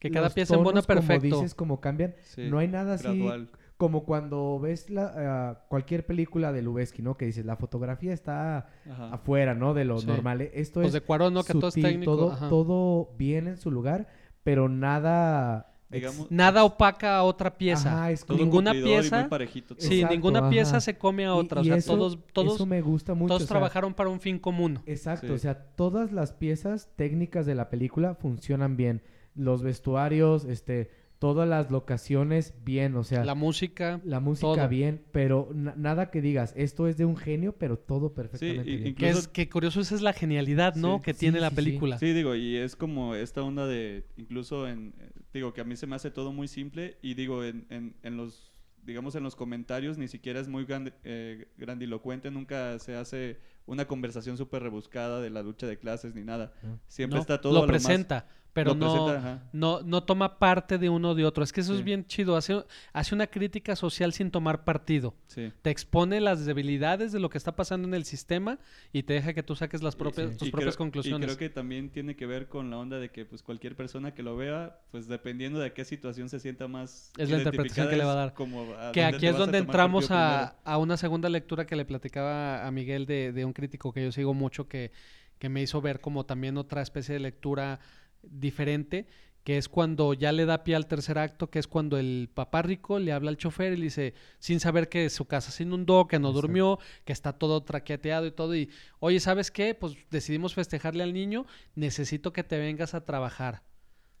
que cada pieza embona tonos, como perfecto. dices, como cambian, Sí, no hay nada así gradual. como cuando ves la, ah, cualquier película de Lubeski, ¿no? Que dices, la fotografía está Ajá. afuera, ¿no? De lo Sí. normal. Esto es de Cuarón, ¿no? Que todo es técnico. todo, ajá. todo bien en su lugar, pero nada... Digamos- Nada opaca a otra pieza. Ajá, es Todo ninguna pieza- muy parejito todo. Sí, Exacto, ninguna ajá. pieza se come a y- otra. o sea, eso- todos, todos, eso me gusta mucho. todos o sea, trabajaron para un fin común. Exacto, Sí. o sea, todas las piezas técnicas de la película funcionan bien. Los vestuarios, este, todas las locaciones bien, o sea, La la, música. música todo. bien, pero na- nada que digas, esto es de un genio, pero todo perfectamente y- bien. Incluso- es que curioso, esa es la genialidad, ¿no? Sí, que sí, tiene la película. Sí, digo, y es como esta onda de, incluso en, eh, digo, que a mí se me hace todo muy simple y digo, en, en, en los, digamos, en los comentarios ni siquiera es muy grande- eh, grandilocuente, nunca se hace una conversación súper rebuscada de la lucha de clases ni nada. Siempre No, está todo lo a lo más- presenta, pero no, no, no toma parte de uno o de otro. Es que eso es bien chido. Hace, hace una crítica social sin tomar partido. Sí. Te expone las debilidades de lo que está pasando en el sistema y te deja que tú saques las propias, sí. tus y propias creo- conclusiones. Y creo que también tiene que ver con la onda de que pues cualquier persona que lo vea, pues dependiendo de qué situación se sienta más Es la interpretación que le va a dar. como a Que aquí es donde entramos a, a una segunda lectura que le platicaba a Miguel de, de un crítico que yo sigo mucho que, que me hizo ver como también otra especie de lectura diferente, que es cuando ya le da pie al tercer acto, que es cuando el papá rico le habla al chofer y le dice, sin saber que su casa se inundó, que no Exacto. durmió, que está todo traqueteado y todo, y oye, ¿sabes qué? Pues decidimos festejarle al niño, necesito que te vengas a trabajar.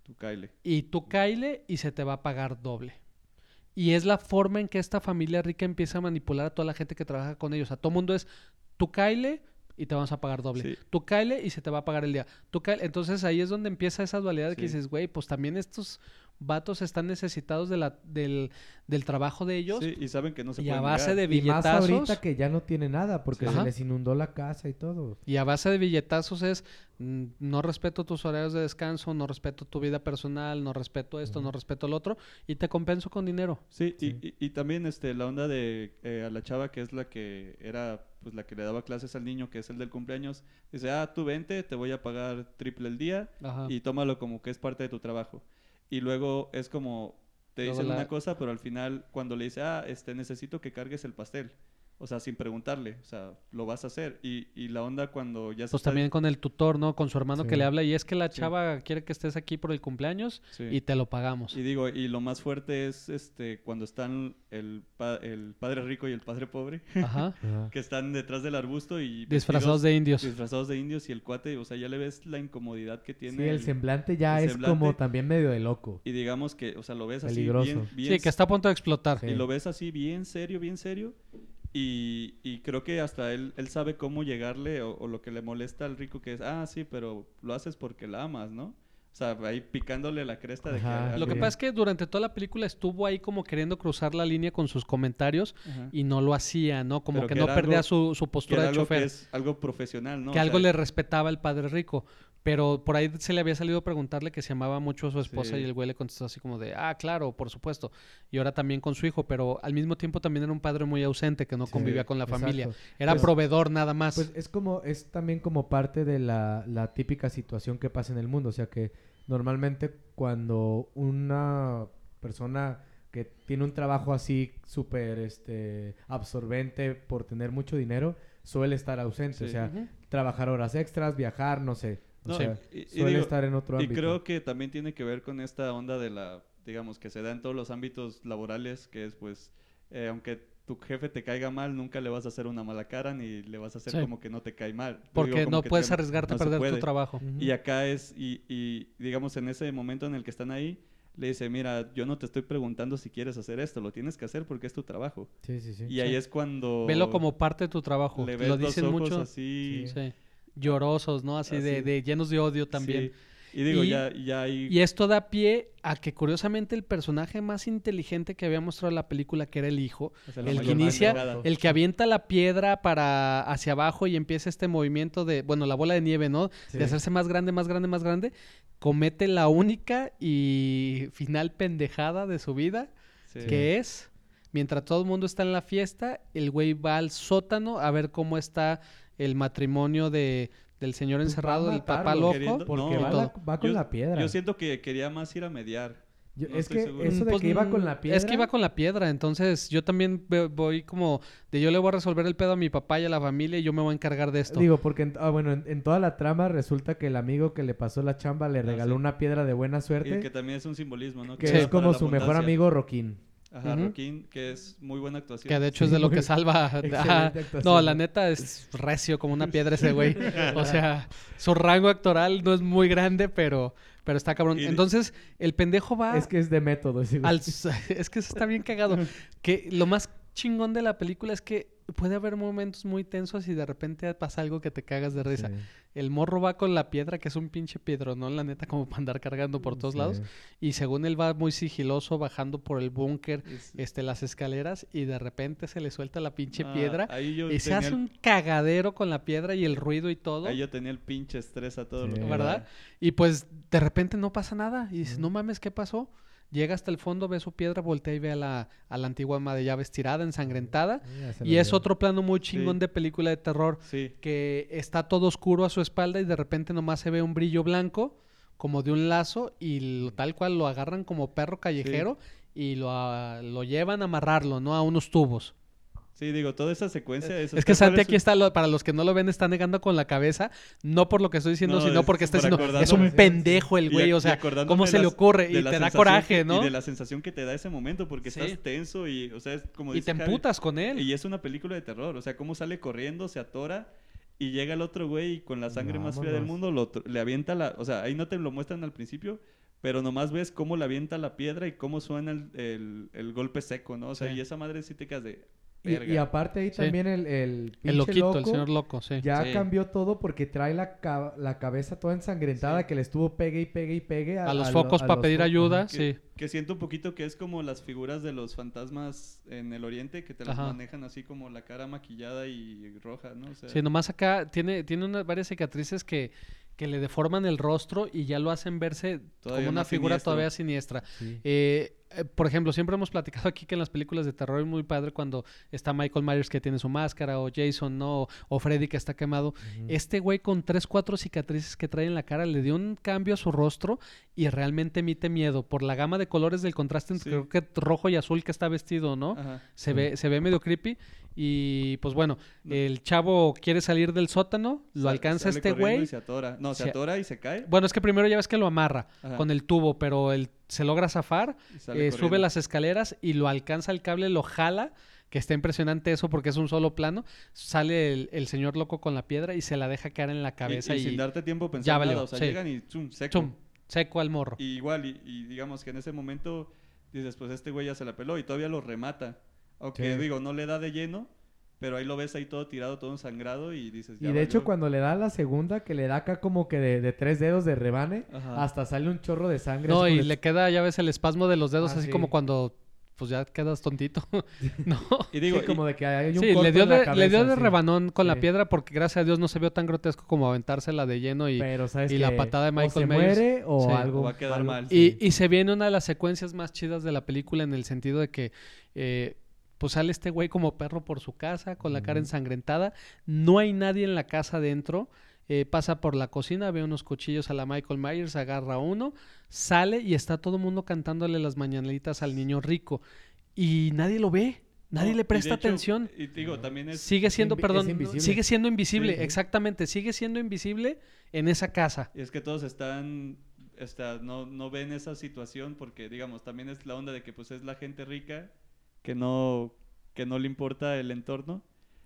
Tú, Kyle. Y tú caile y se te va a pagar doble. Y es la forma en que esta familia rica empieza a manipular a toda la gente que trabaja con ellos. A todo mundo es, tú caile y te vamos a pagar doble. Sí. Tú caile y se te va a pagar el día. Tú cáele. Entonces ahí es donde empieza esa dualidad de que dices, güey, pues también estos vatos están necesitados de la, del, del trabajo de ellos. Sí, y saben que no se y a base de Y más billetazos. ahorita que ya no tiene nada porque Sí. se Ajá. les inundó la casa y todo. Y a base de billetazos es, mm, no respeto tus horarios de descanso, no respeto tu vida personal, no respeto esto, no respeto lo otro, y te compenso con dinero. Sí, y- Sí. Y, y también este, la onda de eh, a la chava que es la que era, pues la que le daba clases al niño, que es el del cumpleaños, dice, ah, tú vente, te voy a pagar triple el día Ajá. y tómalo como que es parte de tu trabajo. Y luego es como, te dicen una cosa, pero al final cuando le dice, ah, este, necesito que cargues el pastel. O sea, sin preguntarle, o sea, lo vas a hacer. Y, y la onda cuando ya se Pues está- también con el tutor, ¿no? Con su hermano que le habla y es que la Sí. chava quiere que estés aquí por el cumpleaños Sí. y te lo pagamos. Y digo, y lo más fuerte es este cuando están el, pa- el padre rico y el padre pobre, Ajá. Que están detrás del arbusto y Disfrazados de indios. disfrazados de indios y el cuate, o sea, ya le ves la incomodidad que tiene. Sí, el el- semblante ya el es semblante- como también medio de loco. y digamos que, o sea, lo ves así Peligroso. bien, bien Sí, que está a punto de explotar. Sí. y lo ves así bien serio, bien serio. Y, y creo que hasta él, él sabe cómo llegarle o, o lo que le molesta al rico que es, ah, sí, pero lo haces porque la amas, ¿no? O sea, ahí picándole la cresta de Ajá, que... Lo que pasa es que durante toda la película estuvo ahí como queriendo cruzar la línea con sus comentarios Ajá. y no lo hacía, ¿no? Como que, que no perdía algo- su, su que postura era de algo chofer. que es algo profesional, ¿no? que O algo sea, le respetaba el padre rico. Pero por ahí se le había salido preguntarle que se amaba mucho a su esposa Sí. y el güey le contestó así como de, ah, claro, por supuesto. Y ahora también con su hijo, pero al mismo tiempo también era un padre muy ausente que no Sí, convivía con la exacto. familia. Era Pues- proveedor nada más. Pues es como, es también como parte de la, la típica situación que pasa en el mundo. O sea que normalmente cuando una persona que tiene un trabajo así súper este, absorbente por tener mucho dinero, suele estar ausente. O sea, trabajar horas extras, viajar, no sé. O No, sea, y- y digo, estar en otro Y ámbito. creo que también tiene que ver con esta onda de la, digamos, que se da en todos los ámbitos laborales, que es pues, eh, aunque tu jefe te caiga mal, nunca le vas a hacer una mala cara ni le vas a hacer Sí. como que no te cae mal. Porque no puedes te- arriesgarte no a perder tu trabajo. Y acá es, y, y digamos, en ese momento en el que están ahí, le dice, mira, yo no te estoy preguntando si quieres hacer esto, lo tienes que hacer porque es tu trabajo. Sí, sí, sí. Y ahí es cuando... Velo como parte de tu trabajo. le ves Lo los dicen ojos mucho. así... Sí. Llorosos, ¿no? Así, De, Así. de llenos de odio también. sí. Y digo, Y- ya, ya ahí... Y esto da pie a que curiosamente el personaje más inteligente que había mostrado la película, que era el hijo, o sea, la el que inicia, el que avienta la piedra para hacia abajo y empieza este movimiento de, bueno, la bola de nieve, ¿no? Sí. De hacerse más grande, más grande, más grande, comete la única y final pendejada de su vida, Sí. que es, mientras todo el mundo está en la fiesta, el güey va al sótano a ver cómo está el matrimonio de, del señor Pues encerrado, el papá loco. queriendo- Porque No, va, todo. la- va con Yo- la piedra. Yo siento que quería más ir a mediar. Yo- no es que seguro. eso de Pues, que iba con mm, la piedra. Es que iba con la piedra, entonces yo también voy como de yo le voy a resolver el pedo a mi papá y a la familia y yo me voy a encargar de esto. Digo, porque en, ah, bueno, en, en toda la trama resulta que el amigo que le pasó la chamba le Ah, regaló sí. una piedra de buena Y suerte, que también es un simbolismo, ¿no? que es como su mejor amigo Roquín. Ajá. Roquín, que es muy buena actuación. que de hecho es Sí, de lo que salva. No, la neta es recio como una piedra ese güey. O sea, su rango actoral no es muy grande, pero, pero está cabrón. Y- Entonces, el pendejo va Es que es de método. güey. al... Es que eso está bien cagado. Que lo más chingón de la película es que puede haber momentos muy tensos y de repente pasa algo que te cagas de risa. Sí. El morro va con la piedra, que es un pinche piedronón, la neta, como para andar cargando por todos Sí. lados. Y según él va muy sigiloso, bajando por el búnker, Es- este, las escaleras, y de repente se le suelta la pinche Ah, piedra. ahí yo Y se hace el- un cagadero con la piedra y el ruido y todo. Ahí yo tenía el pinche estrés a todo lo Sí. que ¿Verdad? Y pues de repente no pasa nada. Y dices, no mames, ¿qué pasó? Llega hasta el fondo, ve su piedra, voltea y ve a la, a la antigua ama de llaves tirada, ensangrentada. Y es otro plano muy chingón Sí. de película de terror Sí. que está todo oscuro a su espalda y de repente nomás se ve un brillo blanco como de un lazo y lo- tal cual lo agarran como perro callejero y lo, a- lo llevan a amarrarlo, ¿no? A unos tubos. Sí, digo, toda esa secuencia... Es que Santi aquí está, lo- para los que no lo ven, está negando con la cabeza, no por lo que estoy diciendo, No, sino es porque está diciendo, es un pendejo el güey, o sea, ¿cómo se le ocurre? Y te da coraje, que- ¿no? Y de la sensación que te da ese momento, porque Sí. estás tenso y, o sea, es como Y te Javi, emputas con él. Y es una película de terror, o sea, cómo sale corriendo, se atora y llega el otro güey y con la sangre más fría del mundo lo le avienta la, o sea, ahí no te lo muestran al principio, pero nomás ves cómo le avienta la piedra y cómo suena el, el- el golpe seco, ¿no? O sea, Sí. y esa madre sí te quedas de Y, aparte ahí Sí. también el, el loquito, el señor loco, sí. ya Sí. cambió todo porque trae la, ca- la cabeza toda ensangrentada Sí. que le estuvo pegue y pegue y pegue A los lo- focos a para los pedir focos. ayuda, que, sí. que siento un poquito que es como las figuras de los fantasmas en el oriente que te las Ajá. manejan así como la cara maquillada y roja, ¿no? O sea, Sí, nomás acá tiene, tiene unas varias cicatrices que, que le deforman el rostro y ya lo hacen verse Todavía como una figura todavía siniestra. Sí. Eh, eh, por ejemplo, siempre hemos platicado aquí que en las películas de terror es muy padre cuando está Michael Myers que tiene su máscara, o Jason, ¿no? O Freddy que está quemado. Este güey con tres, cuatro cicatrices que trae en la cara le dio un cambio a su rostro y realmente emite miedo por la gama de colores del contraste entre Sí. creo que rojo y azul que está vestido, ¿no? Ajá. Se ve, se ve medio creepy. Y pues bueno, No. el chavo quiere salir del sótano, lo alcanza este güey. y se atora. No, se, Se- atora y se cae. Bueno, es que primero ya ves que lo amarra Ajá. con el tubo, pero él se logra zafar, eh, sube las escaleras y lo alcanza el cable, lo jala, que está impresionante eso porque es un solo plano. Sale el, el señor loco con la piedra y se la deja caer en la cabeza y, y, sin darte tiempo pensar ya nada. valió, O sea, sí. llegan y chum, seco. chum, seco al morro. Y igual, y, y digamos que en ese momento dices, pues este güey ya se la peló y todavía lo remata. Aunque Sí. digo, no le da de lleno, pero ahí lo ves ahí todo tirado, todo ensangrado y dices, Y ya de hecho cuando le da la segunda, que le da acá como que de, de tres dedos de rebane, Ajá. hasta sale un chorro de sangre. No, y le queda, ya ves, el espasmo de los dedos, Ah, así sí. como cuando pues ya quedas tontito. no. Y digo, Sí, como de que hay un Sí, le dio en la de, le dio de sí. rebanón con la piedra porque gracias a Dios no se vio tan grotesco como aventársela de lleno y, Pero sabes y la patada de o Michael se Myers. muere o Sí. algo O va a quedar algo- mal. Y, y se viene una de las secuencias más chidas de la película en el sentido de que eh, pues sale este güey como perro por su casa con la cara ensangrentada. No hay nadie en la casa adentro. eh, pasa por la cocina, ve unos cuchillos a la Michael Myers, agarra uno, sale y está todo el mundo cantándole las mañanitas al niño rico. Y nadie lo ve, nadie No, le presta hecho- atención. Y digo, también es... Sigue siendo, invi- perdón, invisible. sigue siendo invisible, Sí, sí. exactamente, sigue siendo invisible en esa casa. Y es que todos están, está, no, no ven esa situación porque, digamos, también es la onda de que pues es la gente rica que no, que no le importa el entorno.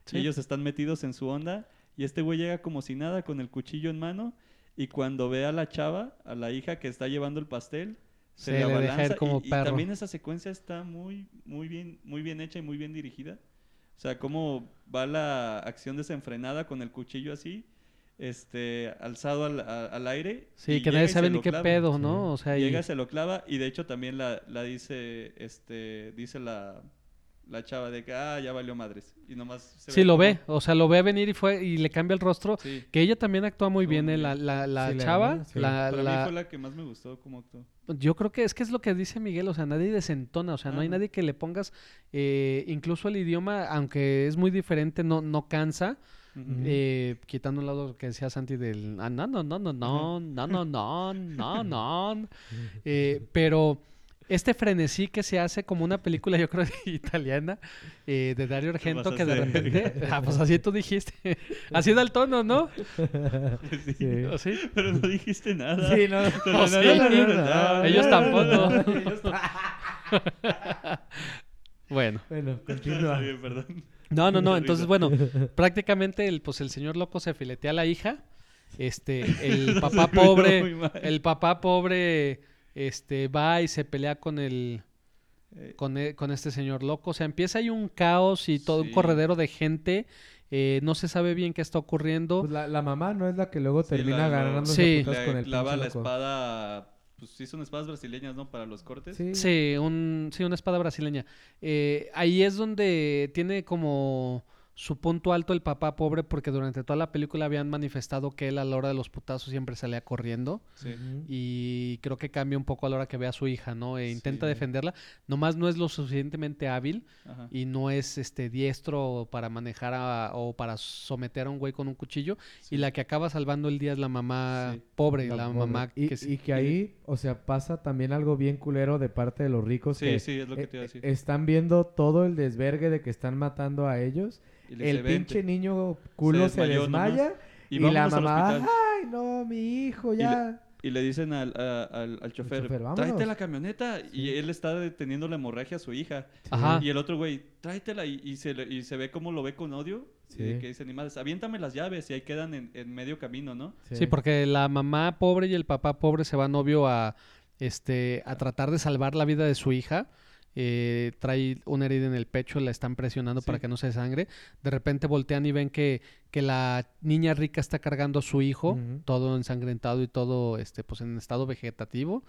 Sí. Ellos están metidos en su onda y este güey llega como si nada con el cuchillo en mano y cuando ve a la chava, a la hija que está llevando el pastel, se, Se le abalanza como y, y también esa secuencia está muy, muy bien, muy bien hecha y muy bien dirigida. O sea, cómo va la acción desenfrenada con el cuchillo así, este, alzado al, a- al aire. Sí, y que nadie sabe ni qué clava. pedo, Sí. ¿no? O sea, y- Llega, se lo clava y de hecho también la, la dice, este, dice la, la chava de que, ah, ya valió madres. Y nomás se sí lo como- ve, o sea, lo ve venir y fue y le cambia el rostro. Sí. Que ella también actúa muy bien, eh, la, bien. la, la Sí, la chava. la- Para la- mí fue la que más me gustó cómo actuó. Yo creo que es que es lo que dice Miguel, o sea, nadie desentona, o sea, no hay nadie que le pongas, eh, incluso el idioma, aunque es muy diferente, no, no cansa. Eh, quitando un lado que decía Santi del ah, no, no, no, no, no, no, no, no, no, no. Eh, pero este frenesí que se hace como una película, yo creo, italiana, eh, de Dario Argento, que de repente. Ah, pues así tú dijiste. Así da el tono, ¿no? Sí. Sí. ¿O sí? Pero no dijiste nada. Sí, no. No, no, sí. no, no, no, no. Ellos tampoco. Bueno. Bueno, Está continúa. bien, perdón. No, no, no. Entonces, bueno, prácticamente el, pues el señor loco se filetea a la hija. Este, el papá pobre, el papá pobre, este, va y se pelea con el, Eh, con, e- con este señor loco. O sea, empieza ahí un caos y todo un corredero de gente. eh, no se sabe bien qué está ocurriendo. Pues la, la mamá no es la que luego Sí, termina la- ganándose Sí. con el clava pinche la espada. Pues sí, son espadas brasileñas, ¿no? Para los cortes. Sí. Sí, un, sí, una espada brasileña. Eh, ahí es donde tiene como su punto alto el papá pobre porque durante toda la película habían manifestado que él a la hora de los putazos siempre salía corriendo. Sí. Y creo que cambia un poco a la hora que ve a su hija, ¿no? E intenta Sí. defenderla. Nomás no es lo suficientemente hábil Ajá. y no es este diestro para manejar a- o para someter a un güey con un cuchillo. Sí. Y la que acaba salvando el día es la mamá Sí. pobre, la, La pobre. mamá y, que sí- y que ahí, o sea, pasa también algo bien culero de parte de los ricos Sí, que sí, es lo que te iba a eh, decir. están viendo todo el desvergue de que están matando a ellos. El pinche niño culo se, desmayó desmaya Y, y, la mamá, ay no, mi hijo Y le- ya. Y le dicen al, a- al, al chofer, tráete la camioneta. Y él está deteniendo la hemorragia a su hija. Ajá. Y el otro güey, tráetela. Y, y se, le- y se ve cómo lo ve con odio. Sí. Que dice animales, aviéntame las llaves. Y ahí quedan en, en medio camino, ¿no? Sí, porque la mamá pobre y el papá pobre se van novio a este a tratar de salvar la vida de su hija. Eh, trae una herida en el pecho, la están presionando Sí. para que no se sangre. De repente voltean y ven que, que la niña rica está cargando a su hijo, todo ensangrentado y todo este, pues en estado vegetativo.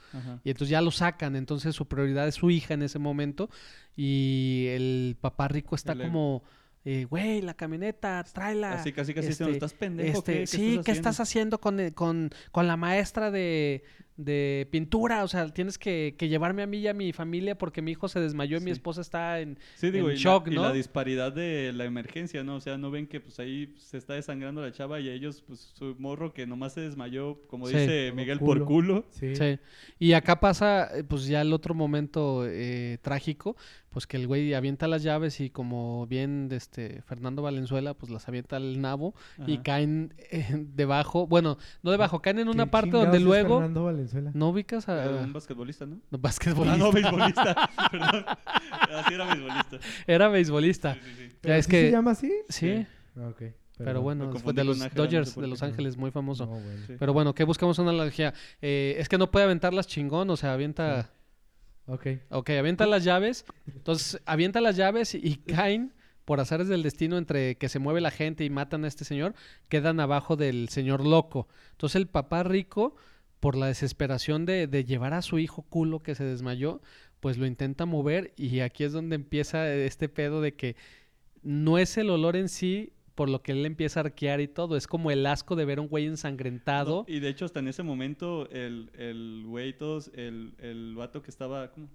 Y entonces ya lo sacan. Entonces su prioridad es su hija en ese momento. Y el papá rico está El como, eh, güey, la camioneta, tráela. Así casi casi Este, ¿estás pendejo? Este, ¿Qué, ¿Qué sí, ¿qué estás haciendo?" haciendo con, con, con la maestra de, de pintura? O sea, tienes que, que llevarme a mí y a mi familia porque mi hijo se desmayó y mi esposa está en... Sí, digo, en y, shock, la, y ¿no? la disparidad de la emergencia, ¿no? O sea, no ven que pues ahí se está desangrando la chava y ellos, pues su morro que nomás se desmayó, como Sí. dice Miguel, culo. por culo. Sí. Sí. Y acá pasa, eh, pues ya el otro momento eh, trágico, pues que el güey avienta las llaves y como bien este Fernando Valenzuela, pues las avienta al nabo y caen eh, debajo, bueno, no debajo, caen en una ¿Quién parte donde es luego... Fernando Valenzuela? ¿No ubicas a...? Era un basquetbolista, ¿no? no, basquetbolista. Ah, no, beisbolista. Perdón. Así era beisbolista. Era beisbolista. Sí, sí, sí. ¿Pero Ya es que... se llama así? Sí, Ah, ok. pero bueno, fue de los Ángela, no sé Dodgers de. Los Ángeles, muy famoso. No, bueno. Sí. Pero bueno, ¿qué buscamos una analogía? Eh, es que no puede aventarlas chingón, o sea, avienta... Ok. Ok, avienta las llaves. Entonces, avienta las llaves y, caen, por azares del destino, entre que se mueve la gente y matan a este señor, quedan abajo del señor loco. Entonces, el papá rico, por la desesperación de, de llevar a su hijo culo que se desmayó, pues lo intenta mover y aquí es donde empieza este pedo de que no es el olor en sí por lo que él empieza a arquear y todo, es como el asco de ver a un güey ensangrentado. No, y de hecho, hasta en ese momento, el, el güey, todos, el, el vato que estaba. ¿Cómo,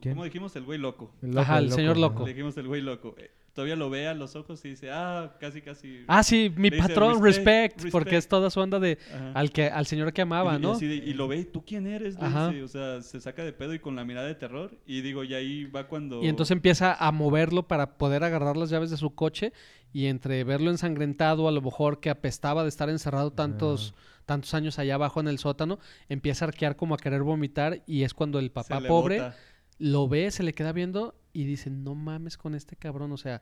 ¿Quién? ¿Cómo dijimos? El güey loco. Ajá, el señor loco. Le dijimos el güey loco. Todavía lo ve a los ojos y dice, ah, casi, casi. Ah, sí, mi Le dice, patrón, "Respect, respect, porque respect". es toda su onda de Ajá. al que al señor que amaba, y, y ¿no? así de- y lo ve, ¿tú quién eres? Ajá. dice, o sea, se saca de pedo y con la mirada de terror. Y digo, y ahí va cuando. Y entonces empieza a moverlo para poder agarrar las llaves de su coche y entre verlo ensangrentado, a lo mejor que apestaba de estar encerrado tantos, tantos años allá abajo en el sótano, empieza a arquear como a querer vomitar y es cuando el papá pobre bota. lo ve, se le queda viendo y dice, no mames con este cabrón, o sea,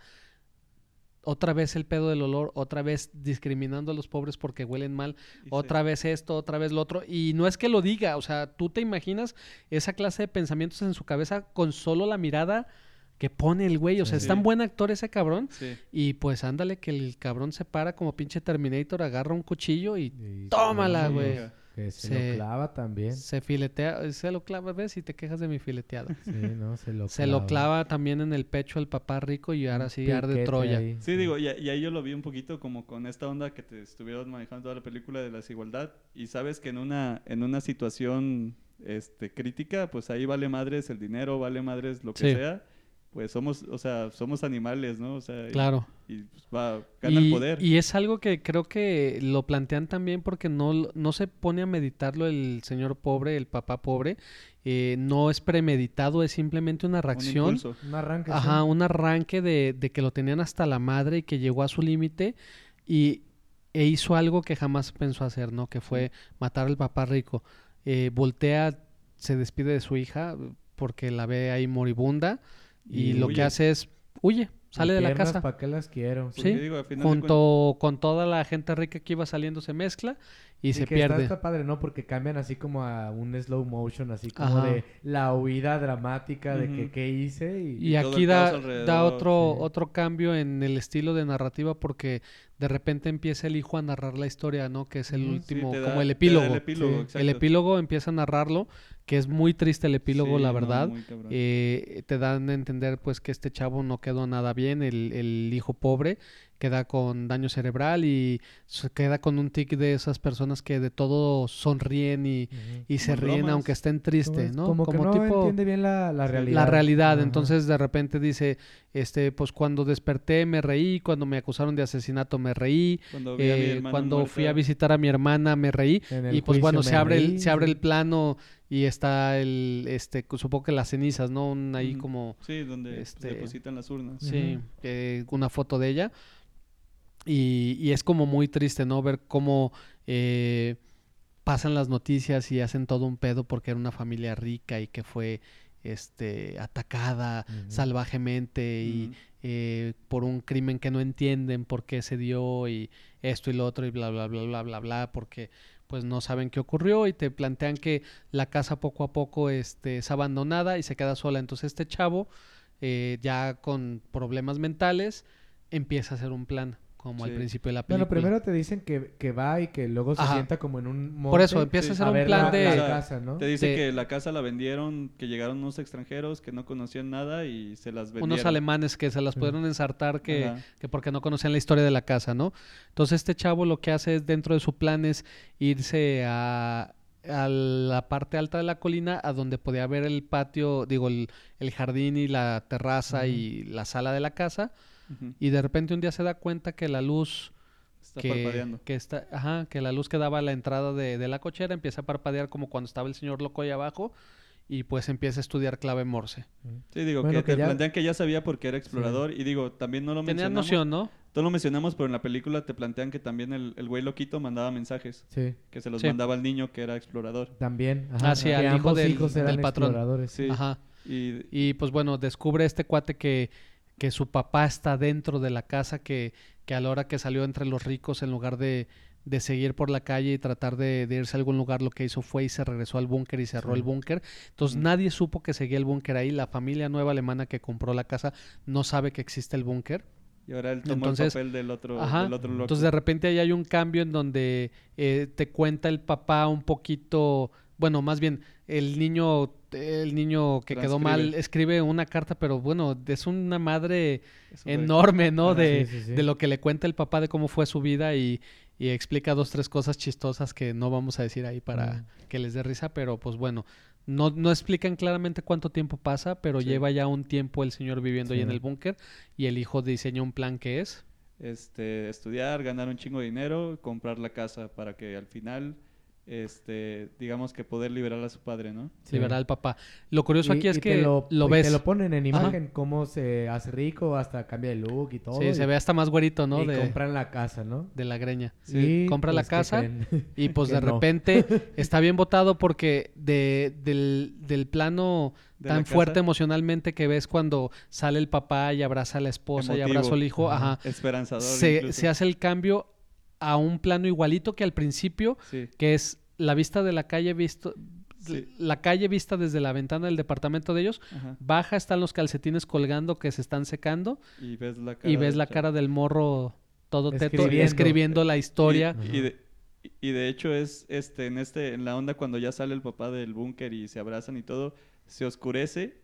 otra vez el pedo del olor, otra vez discriminando a los pobres porque huelen mal, Y otra vez esto, otra vez lo otro. Y no es que lo diga, o sea, tú te imaginas esa clase de pensamientos en su cabeza con solo la mirada que pone el güey. O sea, Sí. es tan buen actor ese cabrón. Sí. Y pues ándale que el cabrón se para como pinche Terminator, agarra un cuchillo y Y- Tómala, Sí, güey. Que se Se- lo clava también. se filetea, se lo clava, ¿ves? Y te quejas de mi fileteado. Sí, no, se lo Se lo clava también en el pecho el papá rico y ahora sí arde Troya. ahí, Sí, digo, y, y ahí yo lo vi un poquito como con esta onda que te estuvieron manejando toda la película de la desigualdad. Y sabes que en una, en una situación este, crítica, pues ahí vale madres el dinero, vale madres lo que Sí. sea. Pues somos, o sea, somos animales, ¿no? O sea, y- Claro. y, pues, va, gana el Y- poder. Y es algo que creo que lo plantean también porque no, no se pone a meditarlo el señor pobre, el papá pobre. Eh, no es premeditado, es simplemente una Un reacción. impulso. Un arranque. sí. Ajá, un arranque de, de que lo tenían hasta la madre y que llegó a su límite y e hizo algo que jamás pensó hacer, ¿no? Que fue matar al papá rico. Eh, voltea, se despide de su hija porque la ve ahí moribunda y, Y lo que hace es huye, sale de la casa. ¿Para qué las quiero? Sí, digo, al final de junto con toda la gente rica que iba saliendo se mezcla y, se que pierde. Está, está padre, ¿no? Porque cambian así como a un slow motion, así como Ajá. de la huida dramática de que qué hice y... Aquí da, da otro, sí. otro cambio en el estilo de narrativa porque de repente empieza el hijo a narrar la historia, ¿no? Que es el último, da- como el epílogo. El epílogo, Sí. exacto. El epílogo empieza a narrarlo, que es muy triste el epílogo, Sí, la no, verdad. muy cabrón. Eh, te dan a entender pues que este chavo no quedó nada bien, el, el hijo pobre queda con daño cerebral y se queda con un tic de esas personas que de todo sonríen y, y se Como ríen bromas. aunque estén tristes, ¿no? Como, que no entiende bien la, la realidad. la realidad. Entonces de repente dice, este, pues cuando desperté me reí, cuando me acusaron de asesinato me reí, Cuando, vi a mi eh, hermana cuando fui a visitar a mi hermana me reí y pues bueno me se abre reí, el, se abre el plano y está el, este, supongo que las cenizas, ¿no? Un, ahí como Sí, donde pues, este, depositan las urnas. Sí, eh, una foto de ella. Y, y es como muy triste, ¿no? Ver cómo eh, pasan las noticias y hacen todo un pedo porque era una familia rica y que fue este, atacada salvajemente y. eh, por un crimen que no entienden por qué se dio y esto y lo otro y bla, bla, bla, bla, bla, bla, porque pues no saben qué ocurrió y te plantean que la casa poco a poco este, es abandonada y se queda sola. Entonces este chavo, eh, ya con problemas mentales, empieza a hacer un plan, como al principio de la película. Bueno, primero te dicen que, que va y que luego se Ajá. sienta como en un monte Por eso empieza sí, a hacer a un ver plan la, de... la O sea, casa, ¿no? Te dice de- que la casa la vendieron, que llegaron unos extranjeros que no conocían nada y se las vendieron. unos alemanes que se las Sí. pudieron ensartar que, que porque no conocían la historia de la casa, ¿no? Entonces este chavo lo que hace es dentro de su plan es irse a, a la parte alta de la colina a donde podía ver el patio, digo, el, el jardín y la terraza y la sala de la casa Y de repente un día se da cuenta que la luz Está que, parpadeando. que está, ajá, que la luz que daba a la entrada de, de la cochera empieza a parpadear como cuando estaba el señor loco ahí abajo y pues empieza a estudiar clave Morse. Sí, digo, Bueno, que, que te ya- plantean que ya sabía porque era explorador y digo, también no lo Tenían mencionamos. noción, ¿no? No lo mencionamos, pero en la película te plantean que también el, el güey loquito mandaba mensajes, Sí, que se los Sí. mandaba al niño que era explorador. también. Ah, sí, que al hijo del- hijos eran del patrón. exploradores. Sí. Ajá. Y Y pues bueno, descubre este cuate que, que su papá está dentro de la casa, que, que a la hora que salió entre los ricos, en lugar de, de seguir por la calle y tratar de, de irse a algún lugar, lo que hizo fue y se regresó al búnker y cerró Sí. el búnker. Entonces nadie supo que seguía el búnker ahí. La familia nueva alemana que compró la casa no sabe que existe el búnker. Y ahora él tomó Entonces, el papel del otro, ajá, del otro loco. Entonces de repente ahí hay un cambio en donde eh, te cuenta el papá un poquito, bueno, más bien el niño, el niño que quedó mal escribe una carta, pero bueno, es una madre Es un güey. enorme, ¿no? De, sí, sí, sí. de lo que le cuenta el papá de cómo fue su vida y, y explica dos, tres cosas chistosas que no vamos a decir ahí para que les dé risa, pero pues bueno, no, no explican claramente cuánto tiempo pasa, pero lleva ya un tiempo el señor viviendo ahí en el búnker y el hijo diseña un plan que es. este, estudiar, ganar un chingo de dinero, comprar la casa para que al final, este, digamos que poder liberar a su padre, ¿no? Sí. liberar al papá. Lo curioso Y- aquí es y te que lo, lo, y ves. Te lo ponen en Ajá. imagen, cómo se hace rico, hasta cambia de look y todo. Sí, y, se ve hasta más güerito, ¿no? y De, compran la casa, ¿no? de la greña. Y, compra la pues, ¿qué casa? Y pues Que de no. repente está bien votado porque de, del, del plano De tan fuerte casa. emocionalmente que ves cuando sale el papá y abraza a la esposa y abraza al hijo, Ajá. ajá, Esperanzador. se, incluso. se hace el cambio a un plano igualito que al principio, Sí, que es la vista de la calle visto, Sí. la calle vista desde la ventana del departamento de ellos, ajá. baja, están los calcetines colgando que se están secando Y ves la cara. y ves del la cara del morro todo teto Escribiendo. escribiendo la historia. Y, y de, y de hecho es este en este en la onda cuando ya sale el papá del búnker y se abrazan y todo, se oscurece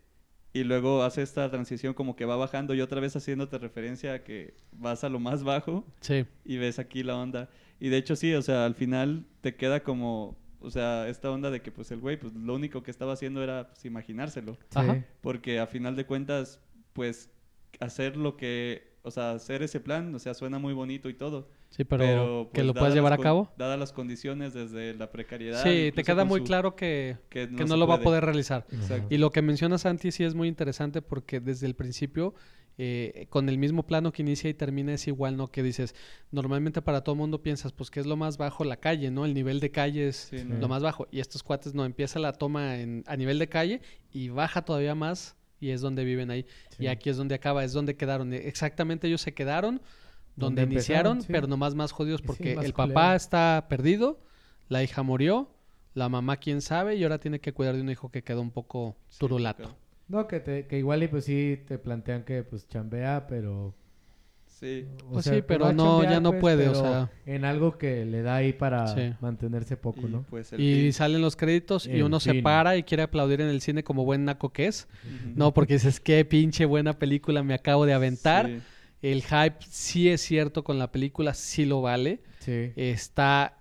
y luego hace esta transición como que va bajando y otra vez haciéndote referencia a que vas a lo más bajo Sí. y ves aquí la onda. Y de hecho sí, o sea, al final te queda como, o sea, esta onda de que pues el güey pues lo único que estaba haciendo era pues, imaginárselo, Sí. Porque a final de cuentas pues hacer lo que, o sea, hacer ese plan, o sea, suena muy bonito y todo. Sí, pero, que pues, lo puedas llevar a cabo. Dadas las condiciones desde la precariedad. Sí, te incluso queda muy su- claro que, que que no, lo va a poder realizar. Exacto. Y lo que menciona Santi sí es muy interesante porque desde el principio, eh, con el mismo plano que inicia y termina es igual, ¿no? Que dices, normalmente para todo mundo piensas, pues que es lo más bajo la calle, ¿no? El nivel de calle es Sí, ¿no? lo más bajo. Y estos cuates no, empieza la toma en, a nivel de calle y baja todavía más y es donde viven ahí. Sí. Y aquí es donde acaba, es donde quedaron. Exactamente ellos se quedaron donde, Donde iniciaron, sí. pero nomás más jodidos Sí, porque más el culero. papá está perdido, la hija murió, la mamá quién sabe, y ahora tiene que cuidar de un hijo que quedó un poco Sí, turulato. claro. No, que, te, que igual y pues sí te plantean que pues chambea, pero... Sí. o Pues sea, sí, que pero no, ya no pues, puede, o sea. En algo que le da ahí para Sí. mantenerse poco, Y, ¿no? pues Y fin. salen los créditos y uno se para y quiere aplaudir en el cine como buen naco que es. No, porque dices, qué pinche buena película me acabo de aventar. El hype sí es cierto con la película, sí lo vale. Sí. Está,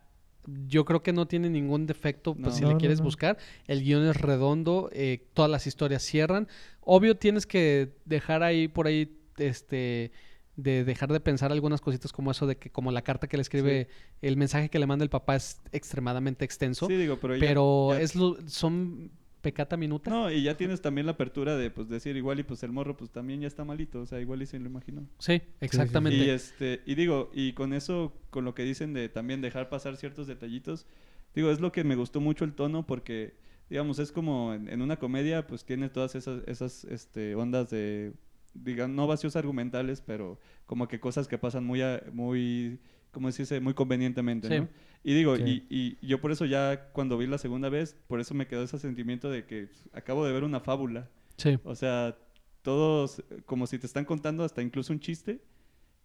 yo creo que no tiene ningún defecto, pues No. si No, le quieres no. buscar. El guion es redondo, eh, todas las historias cierran. Obvio tienes que dejar ahí por ahí, este, de dejar de pensar algunas cositas como eso de que como la carta que le escribe, el mensaje que le manda el papá es extremadamente extenso. Sí, digo, pero ya- pero ya- es lo- son pecata minuta. No, y ya tienes también la apertura de pues decir igual y pues el morro pues también ya está malito, o sea, igual y se lo imaginó. Sí, exactamente. Y este, y digo, y con eso, con lo que dicen de también dejar pasar ciertos detallitos, digo, es lo que me gustó mucho el tono porque, digamos, es como en, en una comedia, pues tiene todas esas, esas este, ondas de, digan, no vacíos argumentales, pero como que cosas que pasan muy, a- muy, como decirse, muy convenientemente, Sí. ¿no? Y digo, Sí. y, y yo por eso ya cuando vi la segunda vez, por eso me quedó ese sentimiento de que acabo de ver una fábula. Sí. O sea, todos, como si te están contando hasta incluso un chiste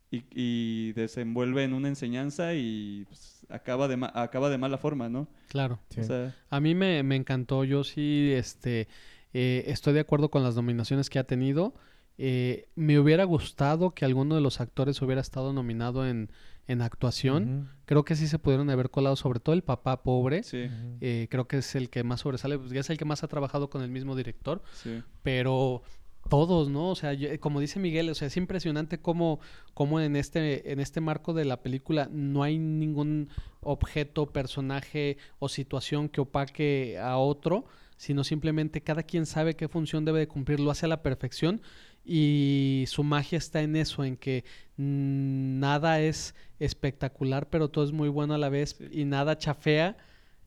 y, y desenvuelve en una enseñanza y pues, acaba, de ma- acaba de mala forma, ¿no? Claro. Sí. O sea, A mí me, me encantó. Yo sí este, eh, estoy de acuerdo con las nominaciones que ha tenido. Eh, me hubiera gustado que alguno de los actores hubiera estado nominado en, en actuación. Creo que sí se pudieron haber colado, sobre todo el papá pobre. sí. Eh, creo que es el que más sobresale, pues ya es el que más ha trabajado con el mismo director. sí. pero todos, ¿no? O sea, yo- como dice Miguel, o sea, es impresionante cómo, cómo en este, en este marco de la película no hay ningún objeto, personaje o situación que opaque a otro, sino simplemente cada quien sabe qué función debe de cumplir, lo hace a la perfección y su magia está en eso, en que nada es espectacular, pero todo es muy bueno a la vez Sí. y nada chafea.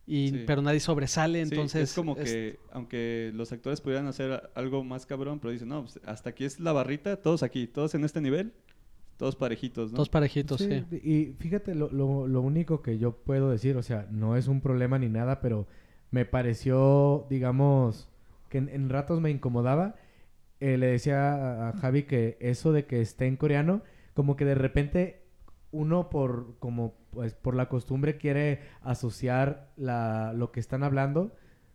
Y, Sí. pero nadie sobresale, Sí, entonces es como es- que, aunque los actores pudieran hacer algo más cabrón, pero dicen, no, pues, hasta aquí es la barrita, todos aquí, todos en este nivel, todos parejitos, ¿no? todos parejitos, sí. Sí, Y fíjate, lo, lo, lo único que yo puedo decir, o sea, no es un problema ni nada, pero me pareció, digamos, que en, en ratos me incomodaba. Eh, le decía a, a Javi que eso de que esté en coreano, como que de repente uno por, como, pues, por la costumbre quiere asociar la, lo que están hablando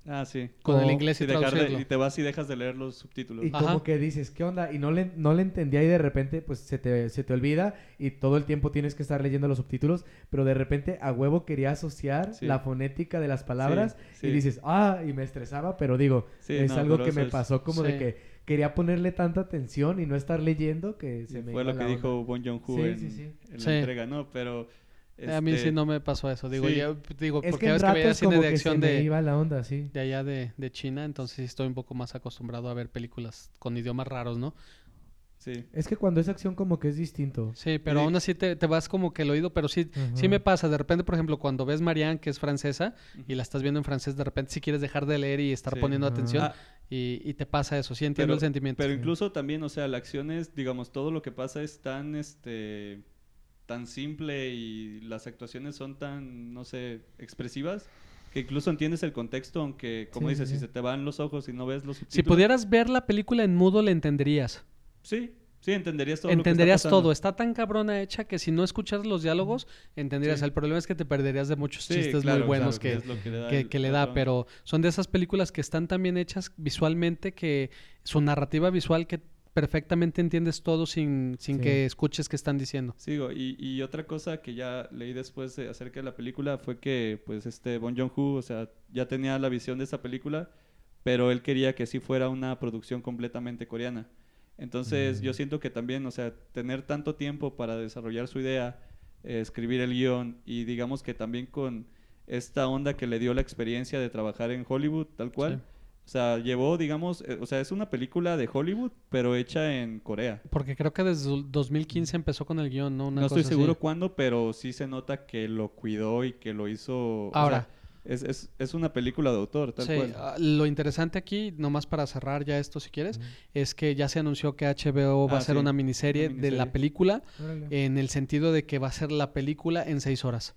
Ah, sí. Con el inglés y Y, dejar de- y te vas y dejas de leer los subtítulos. Y Ajá. como que dices, ¿qué onda? Y no le, no le entendía y de repente pues se te, se te olvida y todo el tiempo tienes que estar leyendo los subtítulos, pero de repente a huevo quería asociar Sí. la fonética de las palabras Sí, y dices, ah, y me estresaba, pero digo, Sí, es no, algo que me es- pasó como Sí. de que quería ponerle tanta atención y no estar leyendo que se Y me fue iba lo la que onda. dijo Bon Joon-ho Sí, en, sí, sí. en Sí. la entrega, ¿no? Pero... A mí sí este, no me pasó eso. Digo, sí. ya- digo Es porque que en ves que veía ratos cine como de que se acción me de, iba la onda, sí. de allá de, de China, entonces sí estoy un poco más acostumbrado a ver películas con idiomas raros, ¿no? Sí. Es que cuando es acción como que es distinto. Sí, pero aún así te, te vas como que el oído, pero sí, sí me pasa. De repente, por ejemplo, cuando ves Marianne, que es francesa, y la estás viendo en francés, de repente si quieres dejar de leer y estar Sí. poniendo Ajá. atención, Ah, y, y te pasa eso. Sí entiendo el sentimiento. Pero incluso también, o sea, la acción es, digamos, todo lo que pasa es tan, este, tan simple y las actuaciones son tan, no sé, expresivas, que incluso entiendes el contexto, aunque, como Sí, dices, sí, si se te van los ojos y no ves los si pudieras ver la película en mudo, le entenderías. Sí, sí, entenderías todo entenderías lo que está todo. Está tan cabrona hecha que si no escuchas los diálogos, entenderías. Sí. El problema es que te perderías de muchos. Sí, chistes claro, muy buenos claro, que, es lo que le da, que, el- que le el da, ron. pero son de esas películas que están tan bien hechas visualmente que su narrativa visual que perfectamente entiendes todo sin, sin Sí. que escuches qué están diciendo. Sigo, y, y otra cosa que ya leí después de- acerca de la película fue que, pues, este Bon Joon-ho, o sea, ya tenía la visión de esa película, pero él quería que sí fuera una producción completamente coreana. Entonces, Mm. yo siento que también, o sea, tener tanto tiempo para desarrollar su idea, eh, escribir el guion, y digamos que también con esta onda que le dio la experiencia de trabajar en Hollywood, tal cual. Sí. O sea, llevó, digamos, eh, o sea, es una película de Hollywood, pero hecha en Corea. Porque creo que desde el 2015 empezó con el guion, ¿no? Una no estoy seguro así. cuándo, pero sí se nota que lo cuidó y que lo hizo. o Ahora. sea, es, es, es una película de autor, tal Sí, cual. ah, lo interesante aquí, nomás para cerrar ya esto si quieres, es que ya se anunció que HBO va Ah, a hacer sí, una miniserie, una de la película Órale. en el sentido de que va a ser la película en seis horas.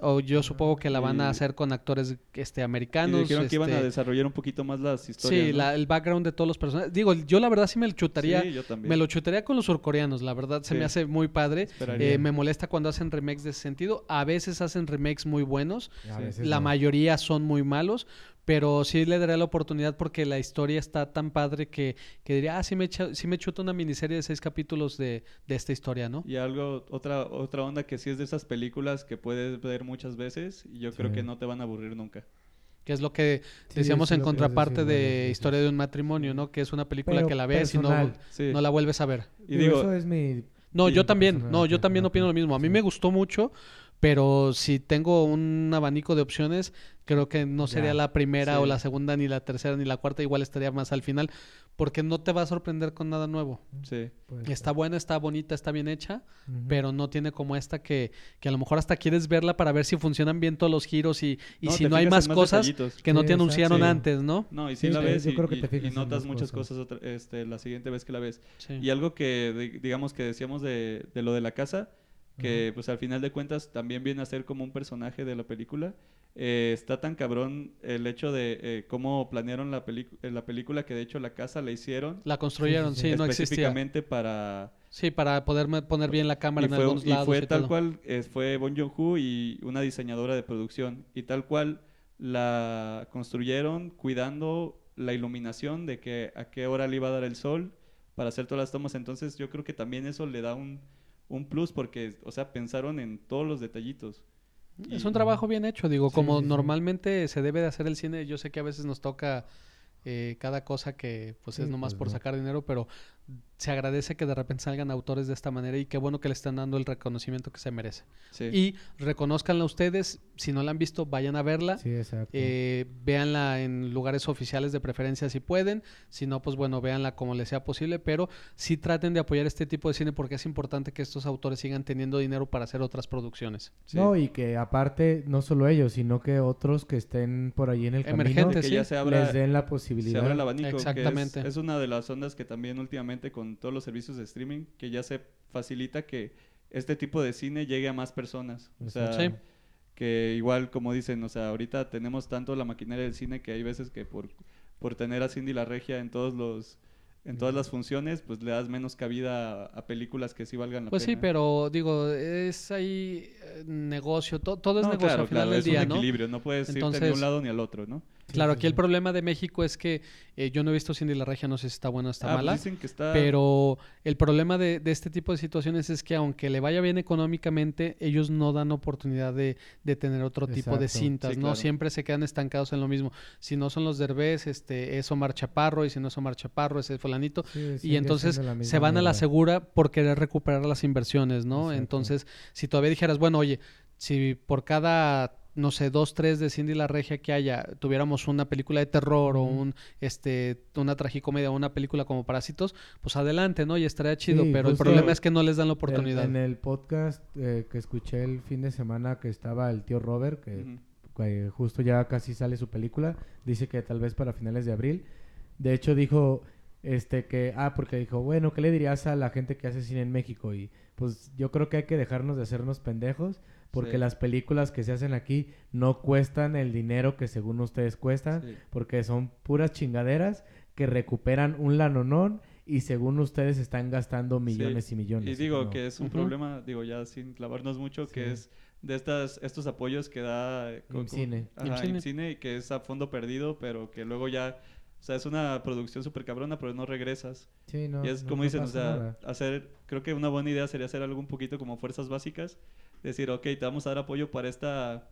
O yo supongo que la van a Y- hacer con actores este, Y americanos. dijeron que iban a este, desarrollar un poquito más las historias. Sí, ¿no? la- el background de todos los personajes. Digo, yo la verdad sí me lo chutaría. Sí, yo también. me lo chutaría con los surcoreanos, la verdad se me hace muy padre. Eh, me molesta cuando hacen remakes de ese sentido. A veces hacen remakes muy buenos. A Sí. veces La no. mayoría son muy malos, pero sí le daré la oportunidad porque la historia está tan padre que, que diría, ah, sí me, echa- sí me chuto una miniserie de seis capítulos de, de esta historia, ¿no? Y algo, otra, otra onda que sí es de esas películas que puedes ver muchas veces y yo creo que no te van a aburrir nunca. Que es lo que Sí, decíamos en contraparte decir de. Historia de un matrimonio, ¿no? Que es una película Pero que la ves y no, no la vuelves a ver. y Digo, digo, eso es mi... No, yo también, no, yo también opino lo mismo. A mí sí. me gustó mucho, pero si tengo un abanico de opciones, creo que no sería Ya, la primera sí. o la segunda, ni la tercera, ni la cuarta, igual estaría más al final, porque no te va a sorprender con nada nuevo. sí. pues, Está buena, está bonita, está bien hecha, pero no tiene como esta que, que a lo mejor hasta quieres verla para ver si funcionan bien todos los giros y, y si no hay más cosas detallitos. que no Sí, te exacto. anunciaron Sí. antes, ¿no? No, y si Sí, la ves yo y, creo que te y- fijas y notas muchas cosas. cosas, otra- este, la siguiente vez que la ves. Sí. Y algo que, di- digamos, que decíamos de, de lo de la casa, que pues al final de cuentas también viene a ser como un personaje de la película. Eh, está tan cabrón el hecho de eh, cómo planearon la, eh, la película que de hecho la casa la hicieron La construyeron, Sí, sí, sí, sí. no existía. específicamente para... Sí, para poder poner bien la cámara Y en fue, algunos y lados. fue y tal todo. cual, eh, fue Bon Joon-ho y una diseñadora de producción. Y tal cual la construyeron cuidando la iluminación de que a qué hora le iba a dar el sol para hacer todas las tomas. Entonces yo creo que también eso le da un, un plus porque, o sea, pensaron en todos los detallitos. Es un trabajo bien hecho, digo, Sí, como sí, sí. normalmente se debe de hacer el cine, yo sé que a veces nos toca eh, cada cosa que pues es nomás pues, por no. sacar dinero, pero se agradece que de repente salgan autores de esta manera y qué bueno que le están dando el reconocimiento que se merece. Sí. Y reconozcanla ustedes, si no la han visto, vayan a verla. Sí, exacto. Eh, véanla en lugares oficiales de preferencia si pueden, si no, pues bueno, véanla como les sea posible, pero sí traten de apoyar este tipo de cine porque es importante que estos autores sigan teniendo dinero para hacer otras producciones. sí. No, y que aparte, no solo ellos, sino que otros que estén por ahí en el camino Emergentes, que sí. ya se abra, les den la se posibilidad. abre el abanico. que es- Exactamente. es, una de las ondas que también últimamente con todos los servicios de streaming, que ya se facilita que este tipo de cine llegue a más personas. O sea, Sí. que igual como dicen, o sea, ahorita tenemos tanto la maquinaria del cine que hay veces que por, por tener a Cindy la regia en todos los en todas las funciones, pues le das menos cabida a, a películas que sí valgan la Pues sí, pena. pero digo, es ahí eh, negocio, to- todo es No, negocio claro, al final claro, del es día, un equilibrio, no puedes irte ni a Entonces- un lado ni al otro, ¿no? Claro, aquí el problema de México es que eh, yo no he visto Cindy la Regia, no sé si está buena o está Ah, pues mala. dicen que está Pero el problema de, de este tipo de situaciones es que aunque le vaya bien económicamente, ellos no dan oportunidad de, de tener otro tipo de cintas, Sí, ¿no? claro. Siempre se quedan estancados en lo mismo. Si no son los derbés, este, es Omar Chaparro, y si no es Omar Chaparro, es el fulanito. Sí, Y entonces se van a la segura por querer recuperar las inversiones, ¿no? Exacto. Entonces, si todavía dijeras, bueno, oye, si por cada, no sé, dos, tres de Cindy la Regia que haya, tuviéramos una película de terror o un, este, una tragicomedia o una película como Parásitos, pues adelante, ¿no? Y estaría chido, Sí, pero el problema es que no les dan la oportunidad. En el podcast eh, que escuché el fin de semana que estaba el tío Robert, que justo ya casi sale su película, dice que tal vez para finales de abril. De hecho dijo este que ah porque dijo, "Bueno, ¿qué le dirías a la gente que hace cine en México?" Y pues yo creo que hay que dejarnos de hacernos pendejos porque Sí. las películas que se hacen aquí no cuestan el dinero que según ustedes cuestan, Sí. porque son puras chingaderas que recuperan un lanonón y según ustedes están gastando millones y millones. Y digo ¿no? que es un Ujú. problema, digo ya sin clavarnos mucho, que Sí. es de estas estos apoyos que da IMCINE. Ajá, IMCINE. IMCINE, y que es a fondo perdido, pero que luego ya, o sea, es una producción súper cabrona, pero no regresas. Sí, no, y es no- como no dicen, o sea, nada. hacer, creo que una buena idea sería hacer algo un poquito como fuerzas básicas, decir, ok, te vamos a dar apoyo para esta,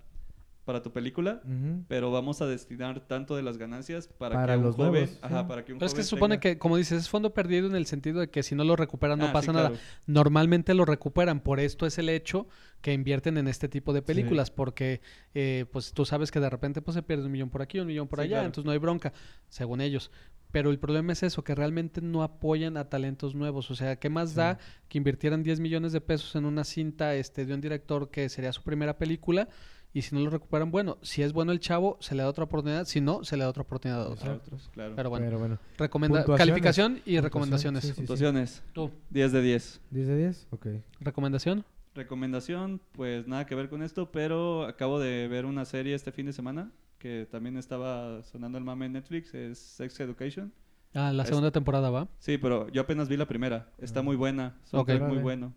para tu película, pero vamos a destinar tanto de las ganancias para, Para que un los joven, nuevos, ajá, sí. para que un Pero es que joven se supone tenga- que, como dices, es fondo perdido en el sentido de que si no lo recuperan no Ah, pasa sí, nada. claro. Normalmente lo recuperan, por esto es el hecho que invierten en este tipo de Sí. películas, porque eh, pues tú sabes que de repente pues se pierde un millón por aquí, un millón por Sí, allá, claro. entonces no hay bronca, según ellos. Pero el problema es eso, que realmente no apoyan a talentos nuevos. O sea, ¿qué más Sí. da que invirtieran 10 millones de pesos en una cinta este, de un director que sería su primera película? Y si no lo recuperan, bueno, si es bueno el chavo, se le da otra oportunidad. Si no, se le da otra oportunidad a a otro. otros, claro. Pero bueno, Pero bueno, recomenda calificación y Puntuación, recomendaciones. sí, sí. Puntuaciones, Tú, 10 de 10. 10 de 10, ok. recomendación. recomendación, pues nada que ver con esto, pero acabo de ver una serie este fin de semana que también estaba sonando el mame en Netflix, es Sex Education. Ah, la Es- segunda temporada va. Sí, pero yo apenas vi la primera. Está muy buena. soundtrack Ok. muy bueno.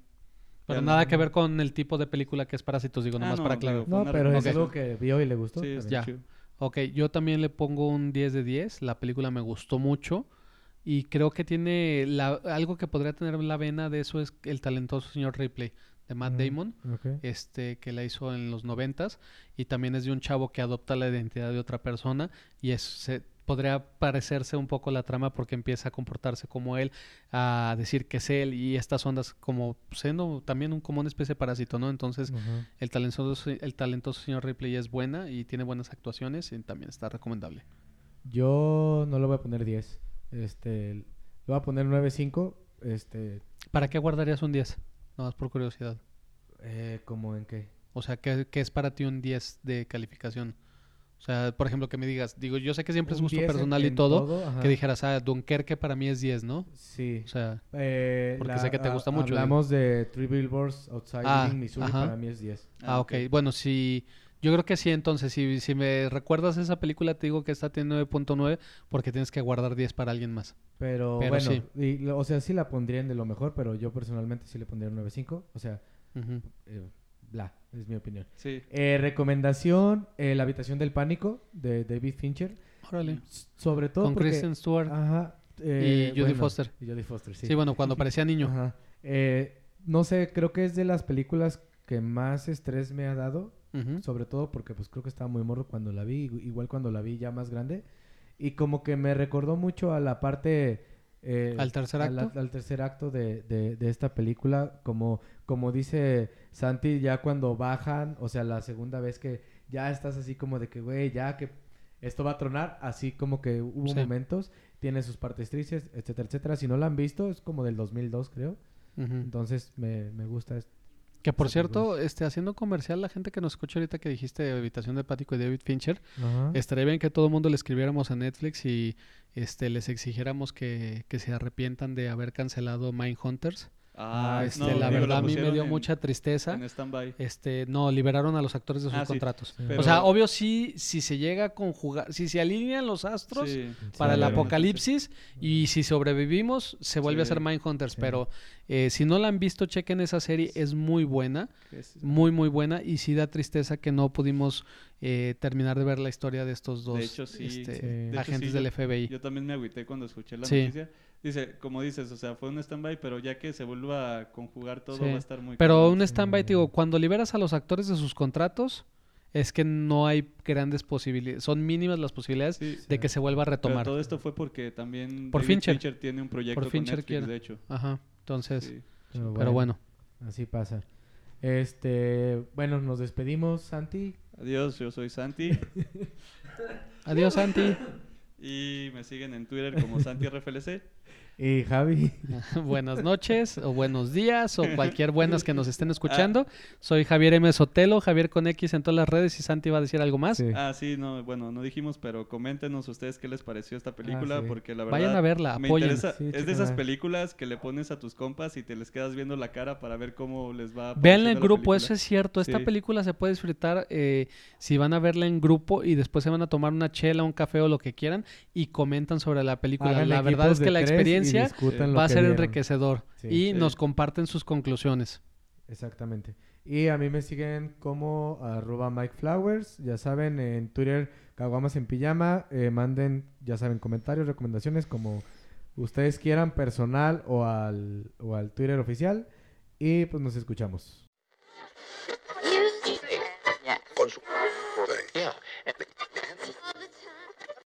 Pero Ya nada no- que ver con el tipo de película que es Parásitos, digo, Ah, nomás no, para Fue No, pero es algo que vio y le gustó. Sí, está está Ya. chido. Ok, yo también le pongo un 10 de 10. La película me gustó mucho. Y creo que tiene la- algo que podría tener la vena de eso es el talentoso señor Ripley de Matt. Damon, este que la hizo en los noventas y también es de un chavo que adopta la identidad de otra persona y es se- podría parecerse un poco la trama porque empieza a comportarse como él, a decir que es él y estas ondas como siendo también un, como una especie de parásito, ¿no? Entonces el talentoso, el talentoso señor Ripley es buena y tiene buenas actuaciones y también está recomendable. Yo no le voy a poner 10. Este, le voy a poner 9.5. Este, ¿Para qué guardarías un 10? Nada más por curiosidad. eh, ¿cómo en qué? O sea, ¿qué, qué es para ti un 10 de calificación? O sea, por ejemplo, que me digas, digo, yo sé que siempre es gusto 10 en- personal y todo, que dijeras, ah, Dunkerque para mí es 10, ¿no? Sí. O sea, Eh, Porque sé que te gusta mucho, Hablamos de Three Billboards Outside Ah, Missouri. ajá. Para mí es 10. ah, ok. Bueno, si... Yo creo que sí, entonces, si, si me recuerdas esa película, te digo que esta tiene 9.9 porque tienes que guardar 10 para alguien más. Pero, Pero bueno, sí. y lo- o sea, sí la pondrían de lo mejor, pero yo personalmente sí le pondría un 9.5. O sea, eh, bla, es mi opinión. Sí. Eh, recomendación, eh, La habitación del pánico de David Fincher. Órale. Sobre todo Con porque... Kristen Stewart. Ajá. eh, Y Jodie bueno, Foster. Y Jodie Foster, sí. sí. bueno, cuando parecía niño. Ajá. Eh, no sé, creo que es de las películas que más estrés me ha dado. Sobre todo porque pues creo que estaba muy morro cuando la vi, igu- igual cuando la vi ya más grande. Y como que me recordó mucho a la parte... eh, ¿Al tercer acto? al tercer acto de, de- de esta película. Como, como dice Santi, ya cuando bajan, o sea, la segunda vez que ya estás así como de que, güey, ya que esto va a tronar, así como que hubo Sí. momentos, tiene sus partes tristes, etcétera, etcétera. Si no la han visto, es como del 2002, creo. Entonces me, me gusta esto. Que por cierto, este, haciendo comercial, la gente que nos escucha ahorita que dijiste Habitación de Pático y David Fincher, Ajá. estaría bien que todo el mundo le escribiéramos a Netflix y este, les exigiéramos que, que se arrepientan de haber cancelado Mindhunters. Ah, este, no, la digo, verdad a mí me dio en- mucha tristeza. En stand-by. Este, no, liberaron a los actores de sus Ah, contratos. Sí. Pero- O sea, obvio sí, si se llega a conjugar, si se alinean los astros Sí. para Sí, el apocalipsis y si sobrevivimos, se vuelve a ser Mindhunters. Sí. Pero eh, si no la han visto, chequen esa serie, es muy buena. Muy muy buena y sí da tristeza que no pudimos eh, terminar de ver la historia de estos dos De hecho, sí. este, Sí. De hecho, agentes sí, del FBI. Yo también me agüité cuando escuché la Sí. noticia. Dice, como dices, o sea, fue un stand-by, pero ya que se vuelva a conjugar todo, Sí. va a estar muy Pero un stand-by, te digo, cuando liberas a los actores de sus contratos, es que no hay grandes posibilidades, son mínimas las posibilidades Sí, de que se vuelva a pero retomar. todo esto fue porque también Por David Fincher. tiene un proyecto Por con Fincher Netflix, quiere. de hecho. Ajá, entonces, Sí. pero bueno. Así pasa. Este, bueno, nos despedimos, Santi. Adiós, yo soy Santi Adiós, Santi. Y me siguen en Twitter como SantiRFLC. Y Javi. Buenas noches o buenos días o cualquier buenas que nos estén escuchando. Soy Javier M. Sotelo, Javier con X en todas las redes y Santi va a decir algo más. Sí. Ah, sí, no, bueno, no dijimos, pero coméntenos ustedes qué les pareció esta película, sí. porque la verdad Vayan a verla, me apoyen. interesa. Sí, es de esas películas que le pones a tus compas y te les quedas viendo la cara para ver cómo les va. Veanla en grupo, película. eso es cierto. Esta Sí. película se puede disfrutar eh, si van a verla en grupo y después se van a tomar una chela, un café o lo que quieran y comentan sobre la película. Hagan la verdad es que la tres y experiencia va a ser vieron. enriquecedor Sí. y Sí. nos comparten sus conclusiones. Exactamente. Y a mí me siguen como arroba Mike Flowers. Ya saben, en Twitter, Caguamas en Pijama. Eh, manden, ya saben, comentarios, recomendaciones, como ustedes quieran, personal o al, o al Twitter oficial. Y pues nos escuchamos.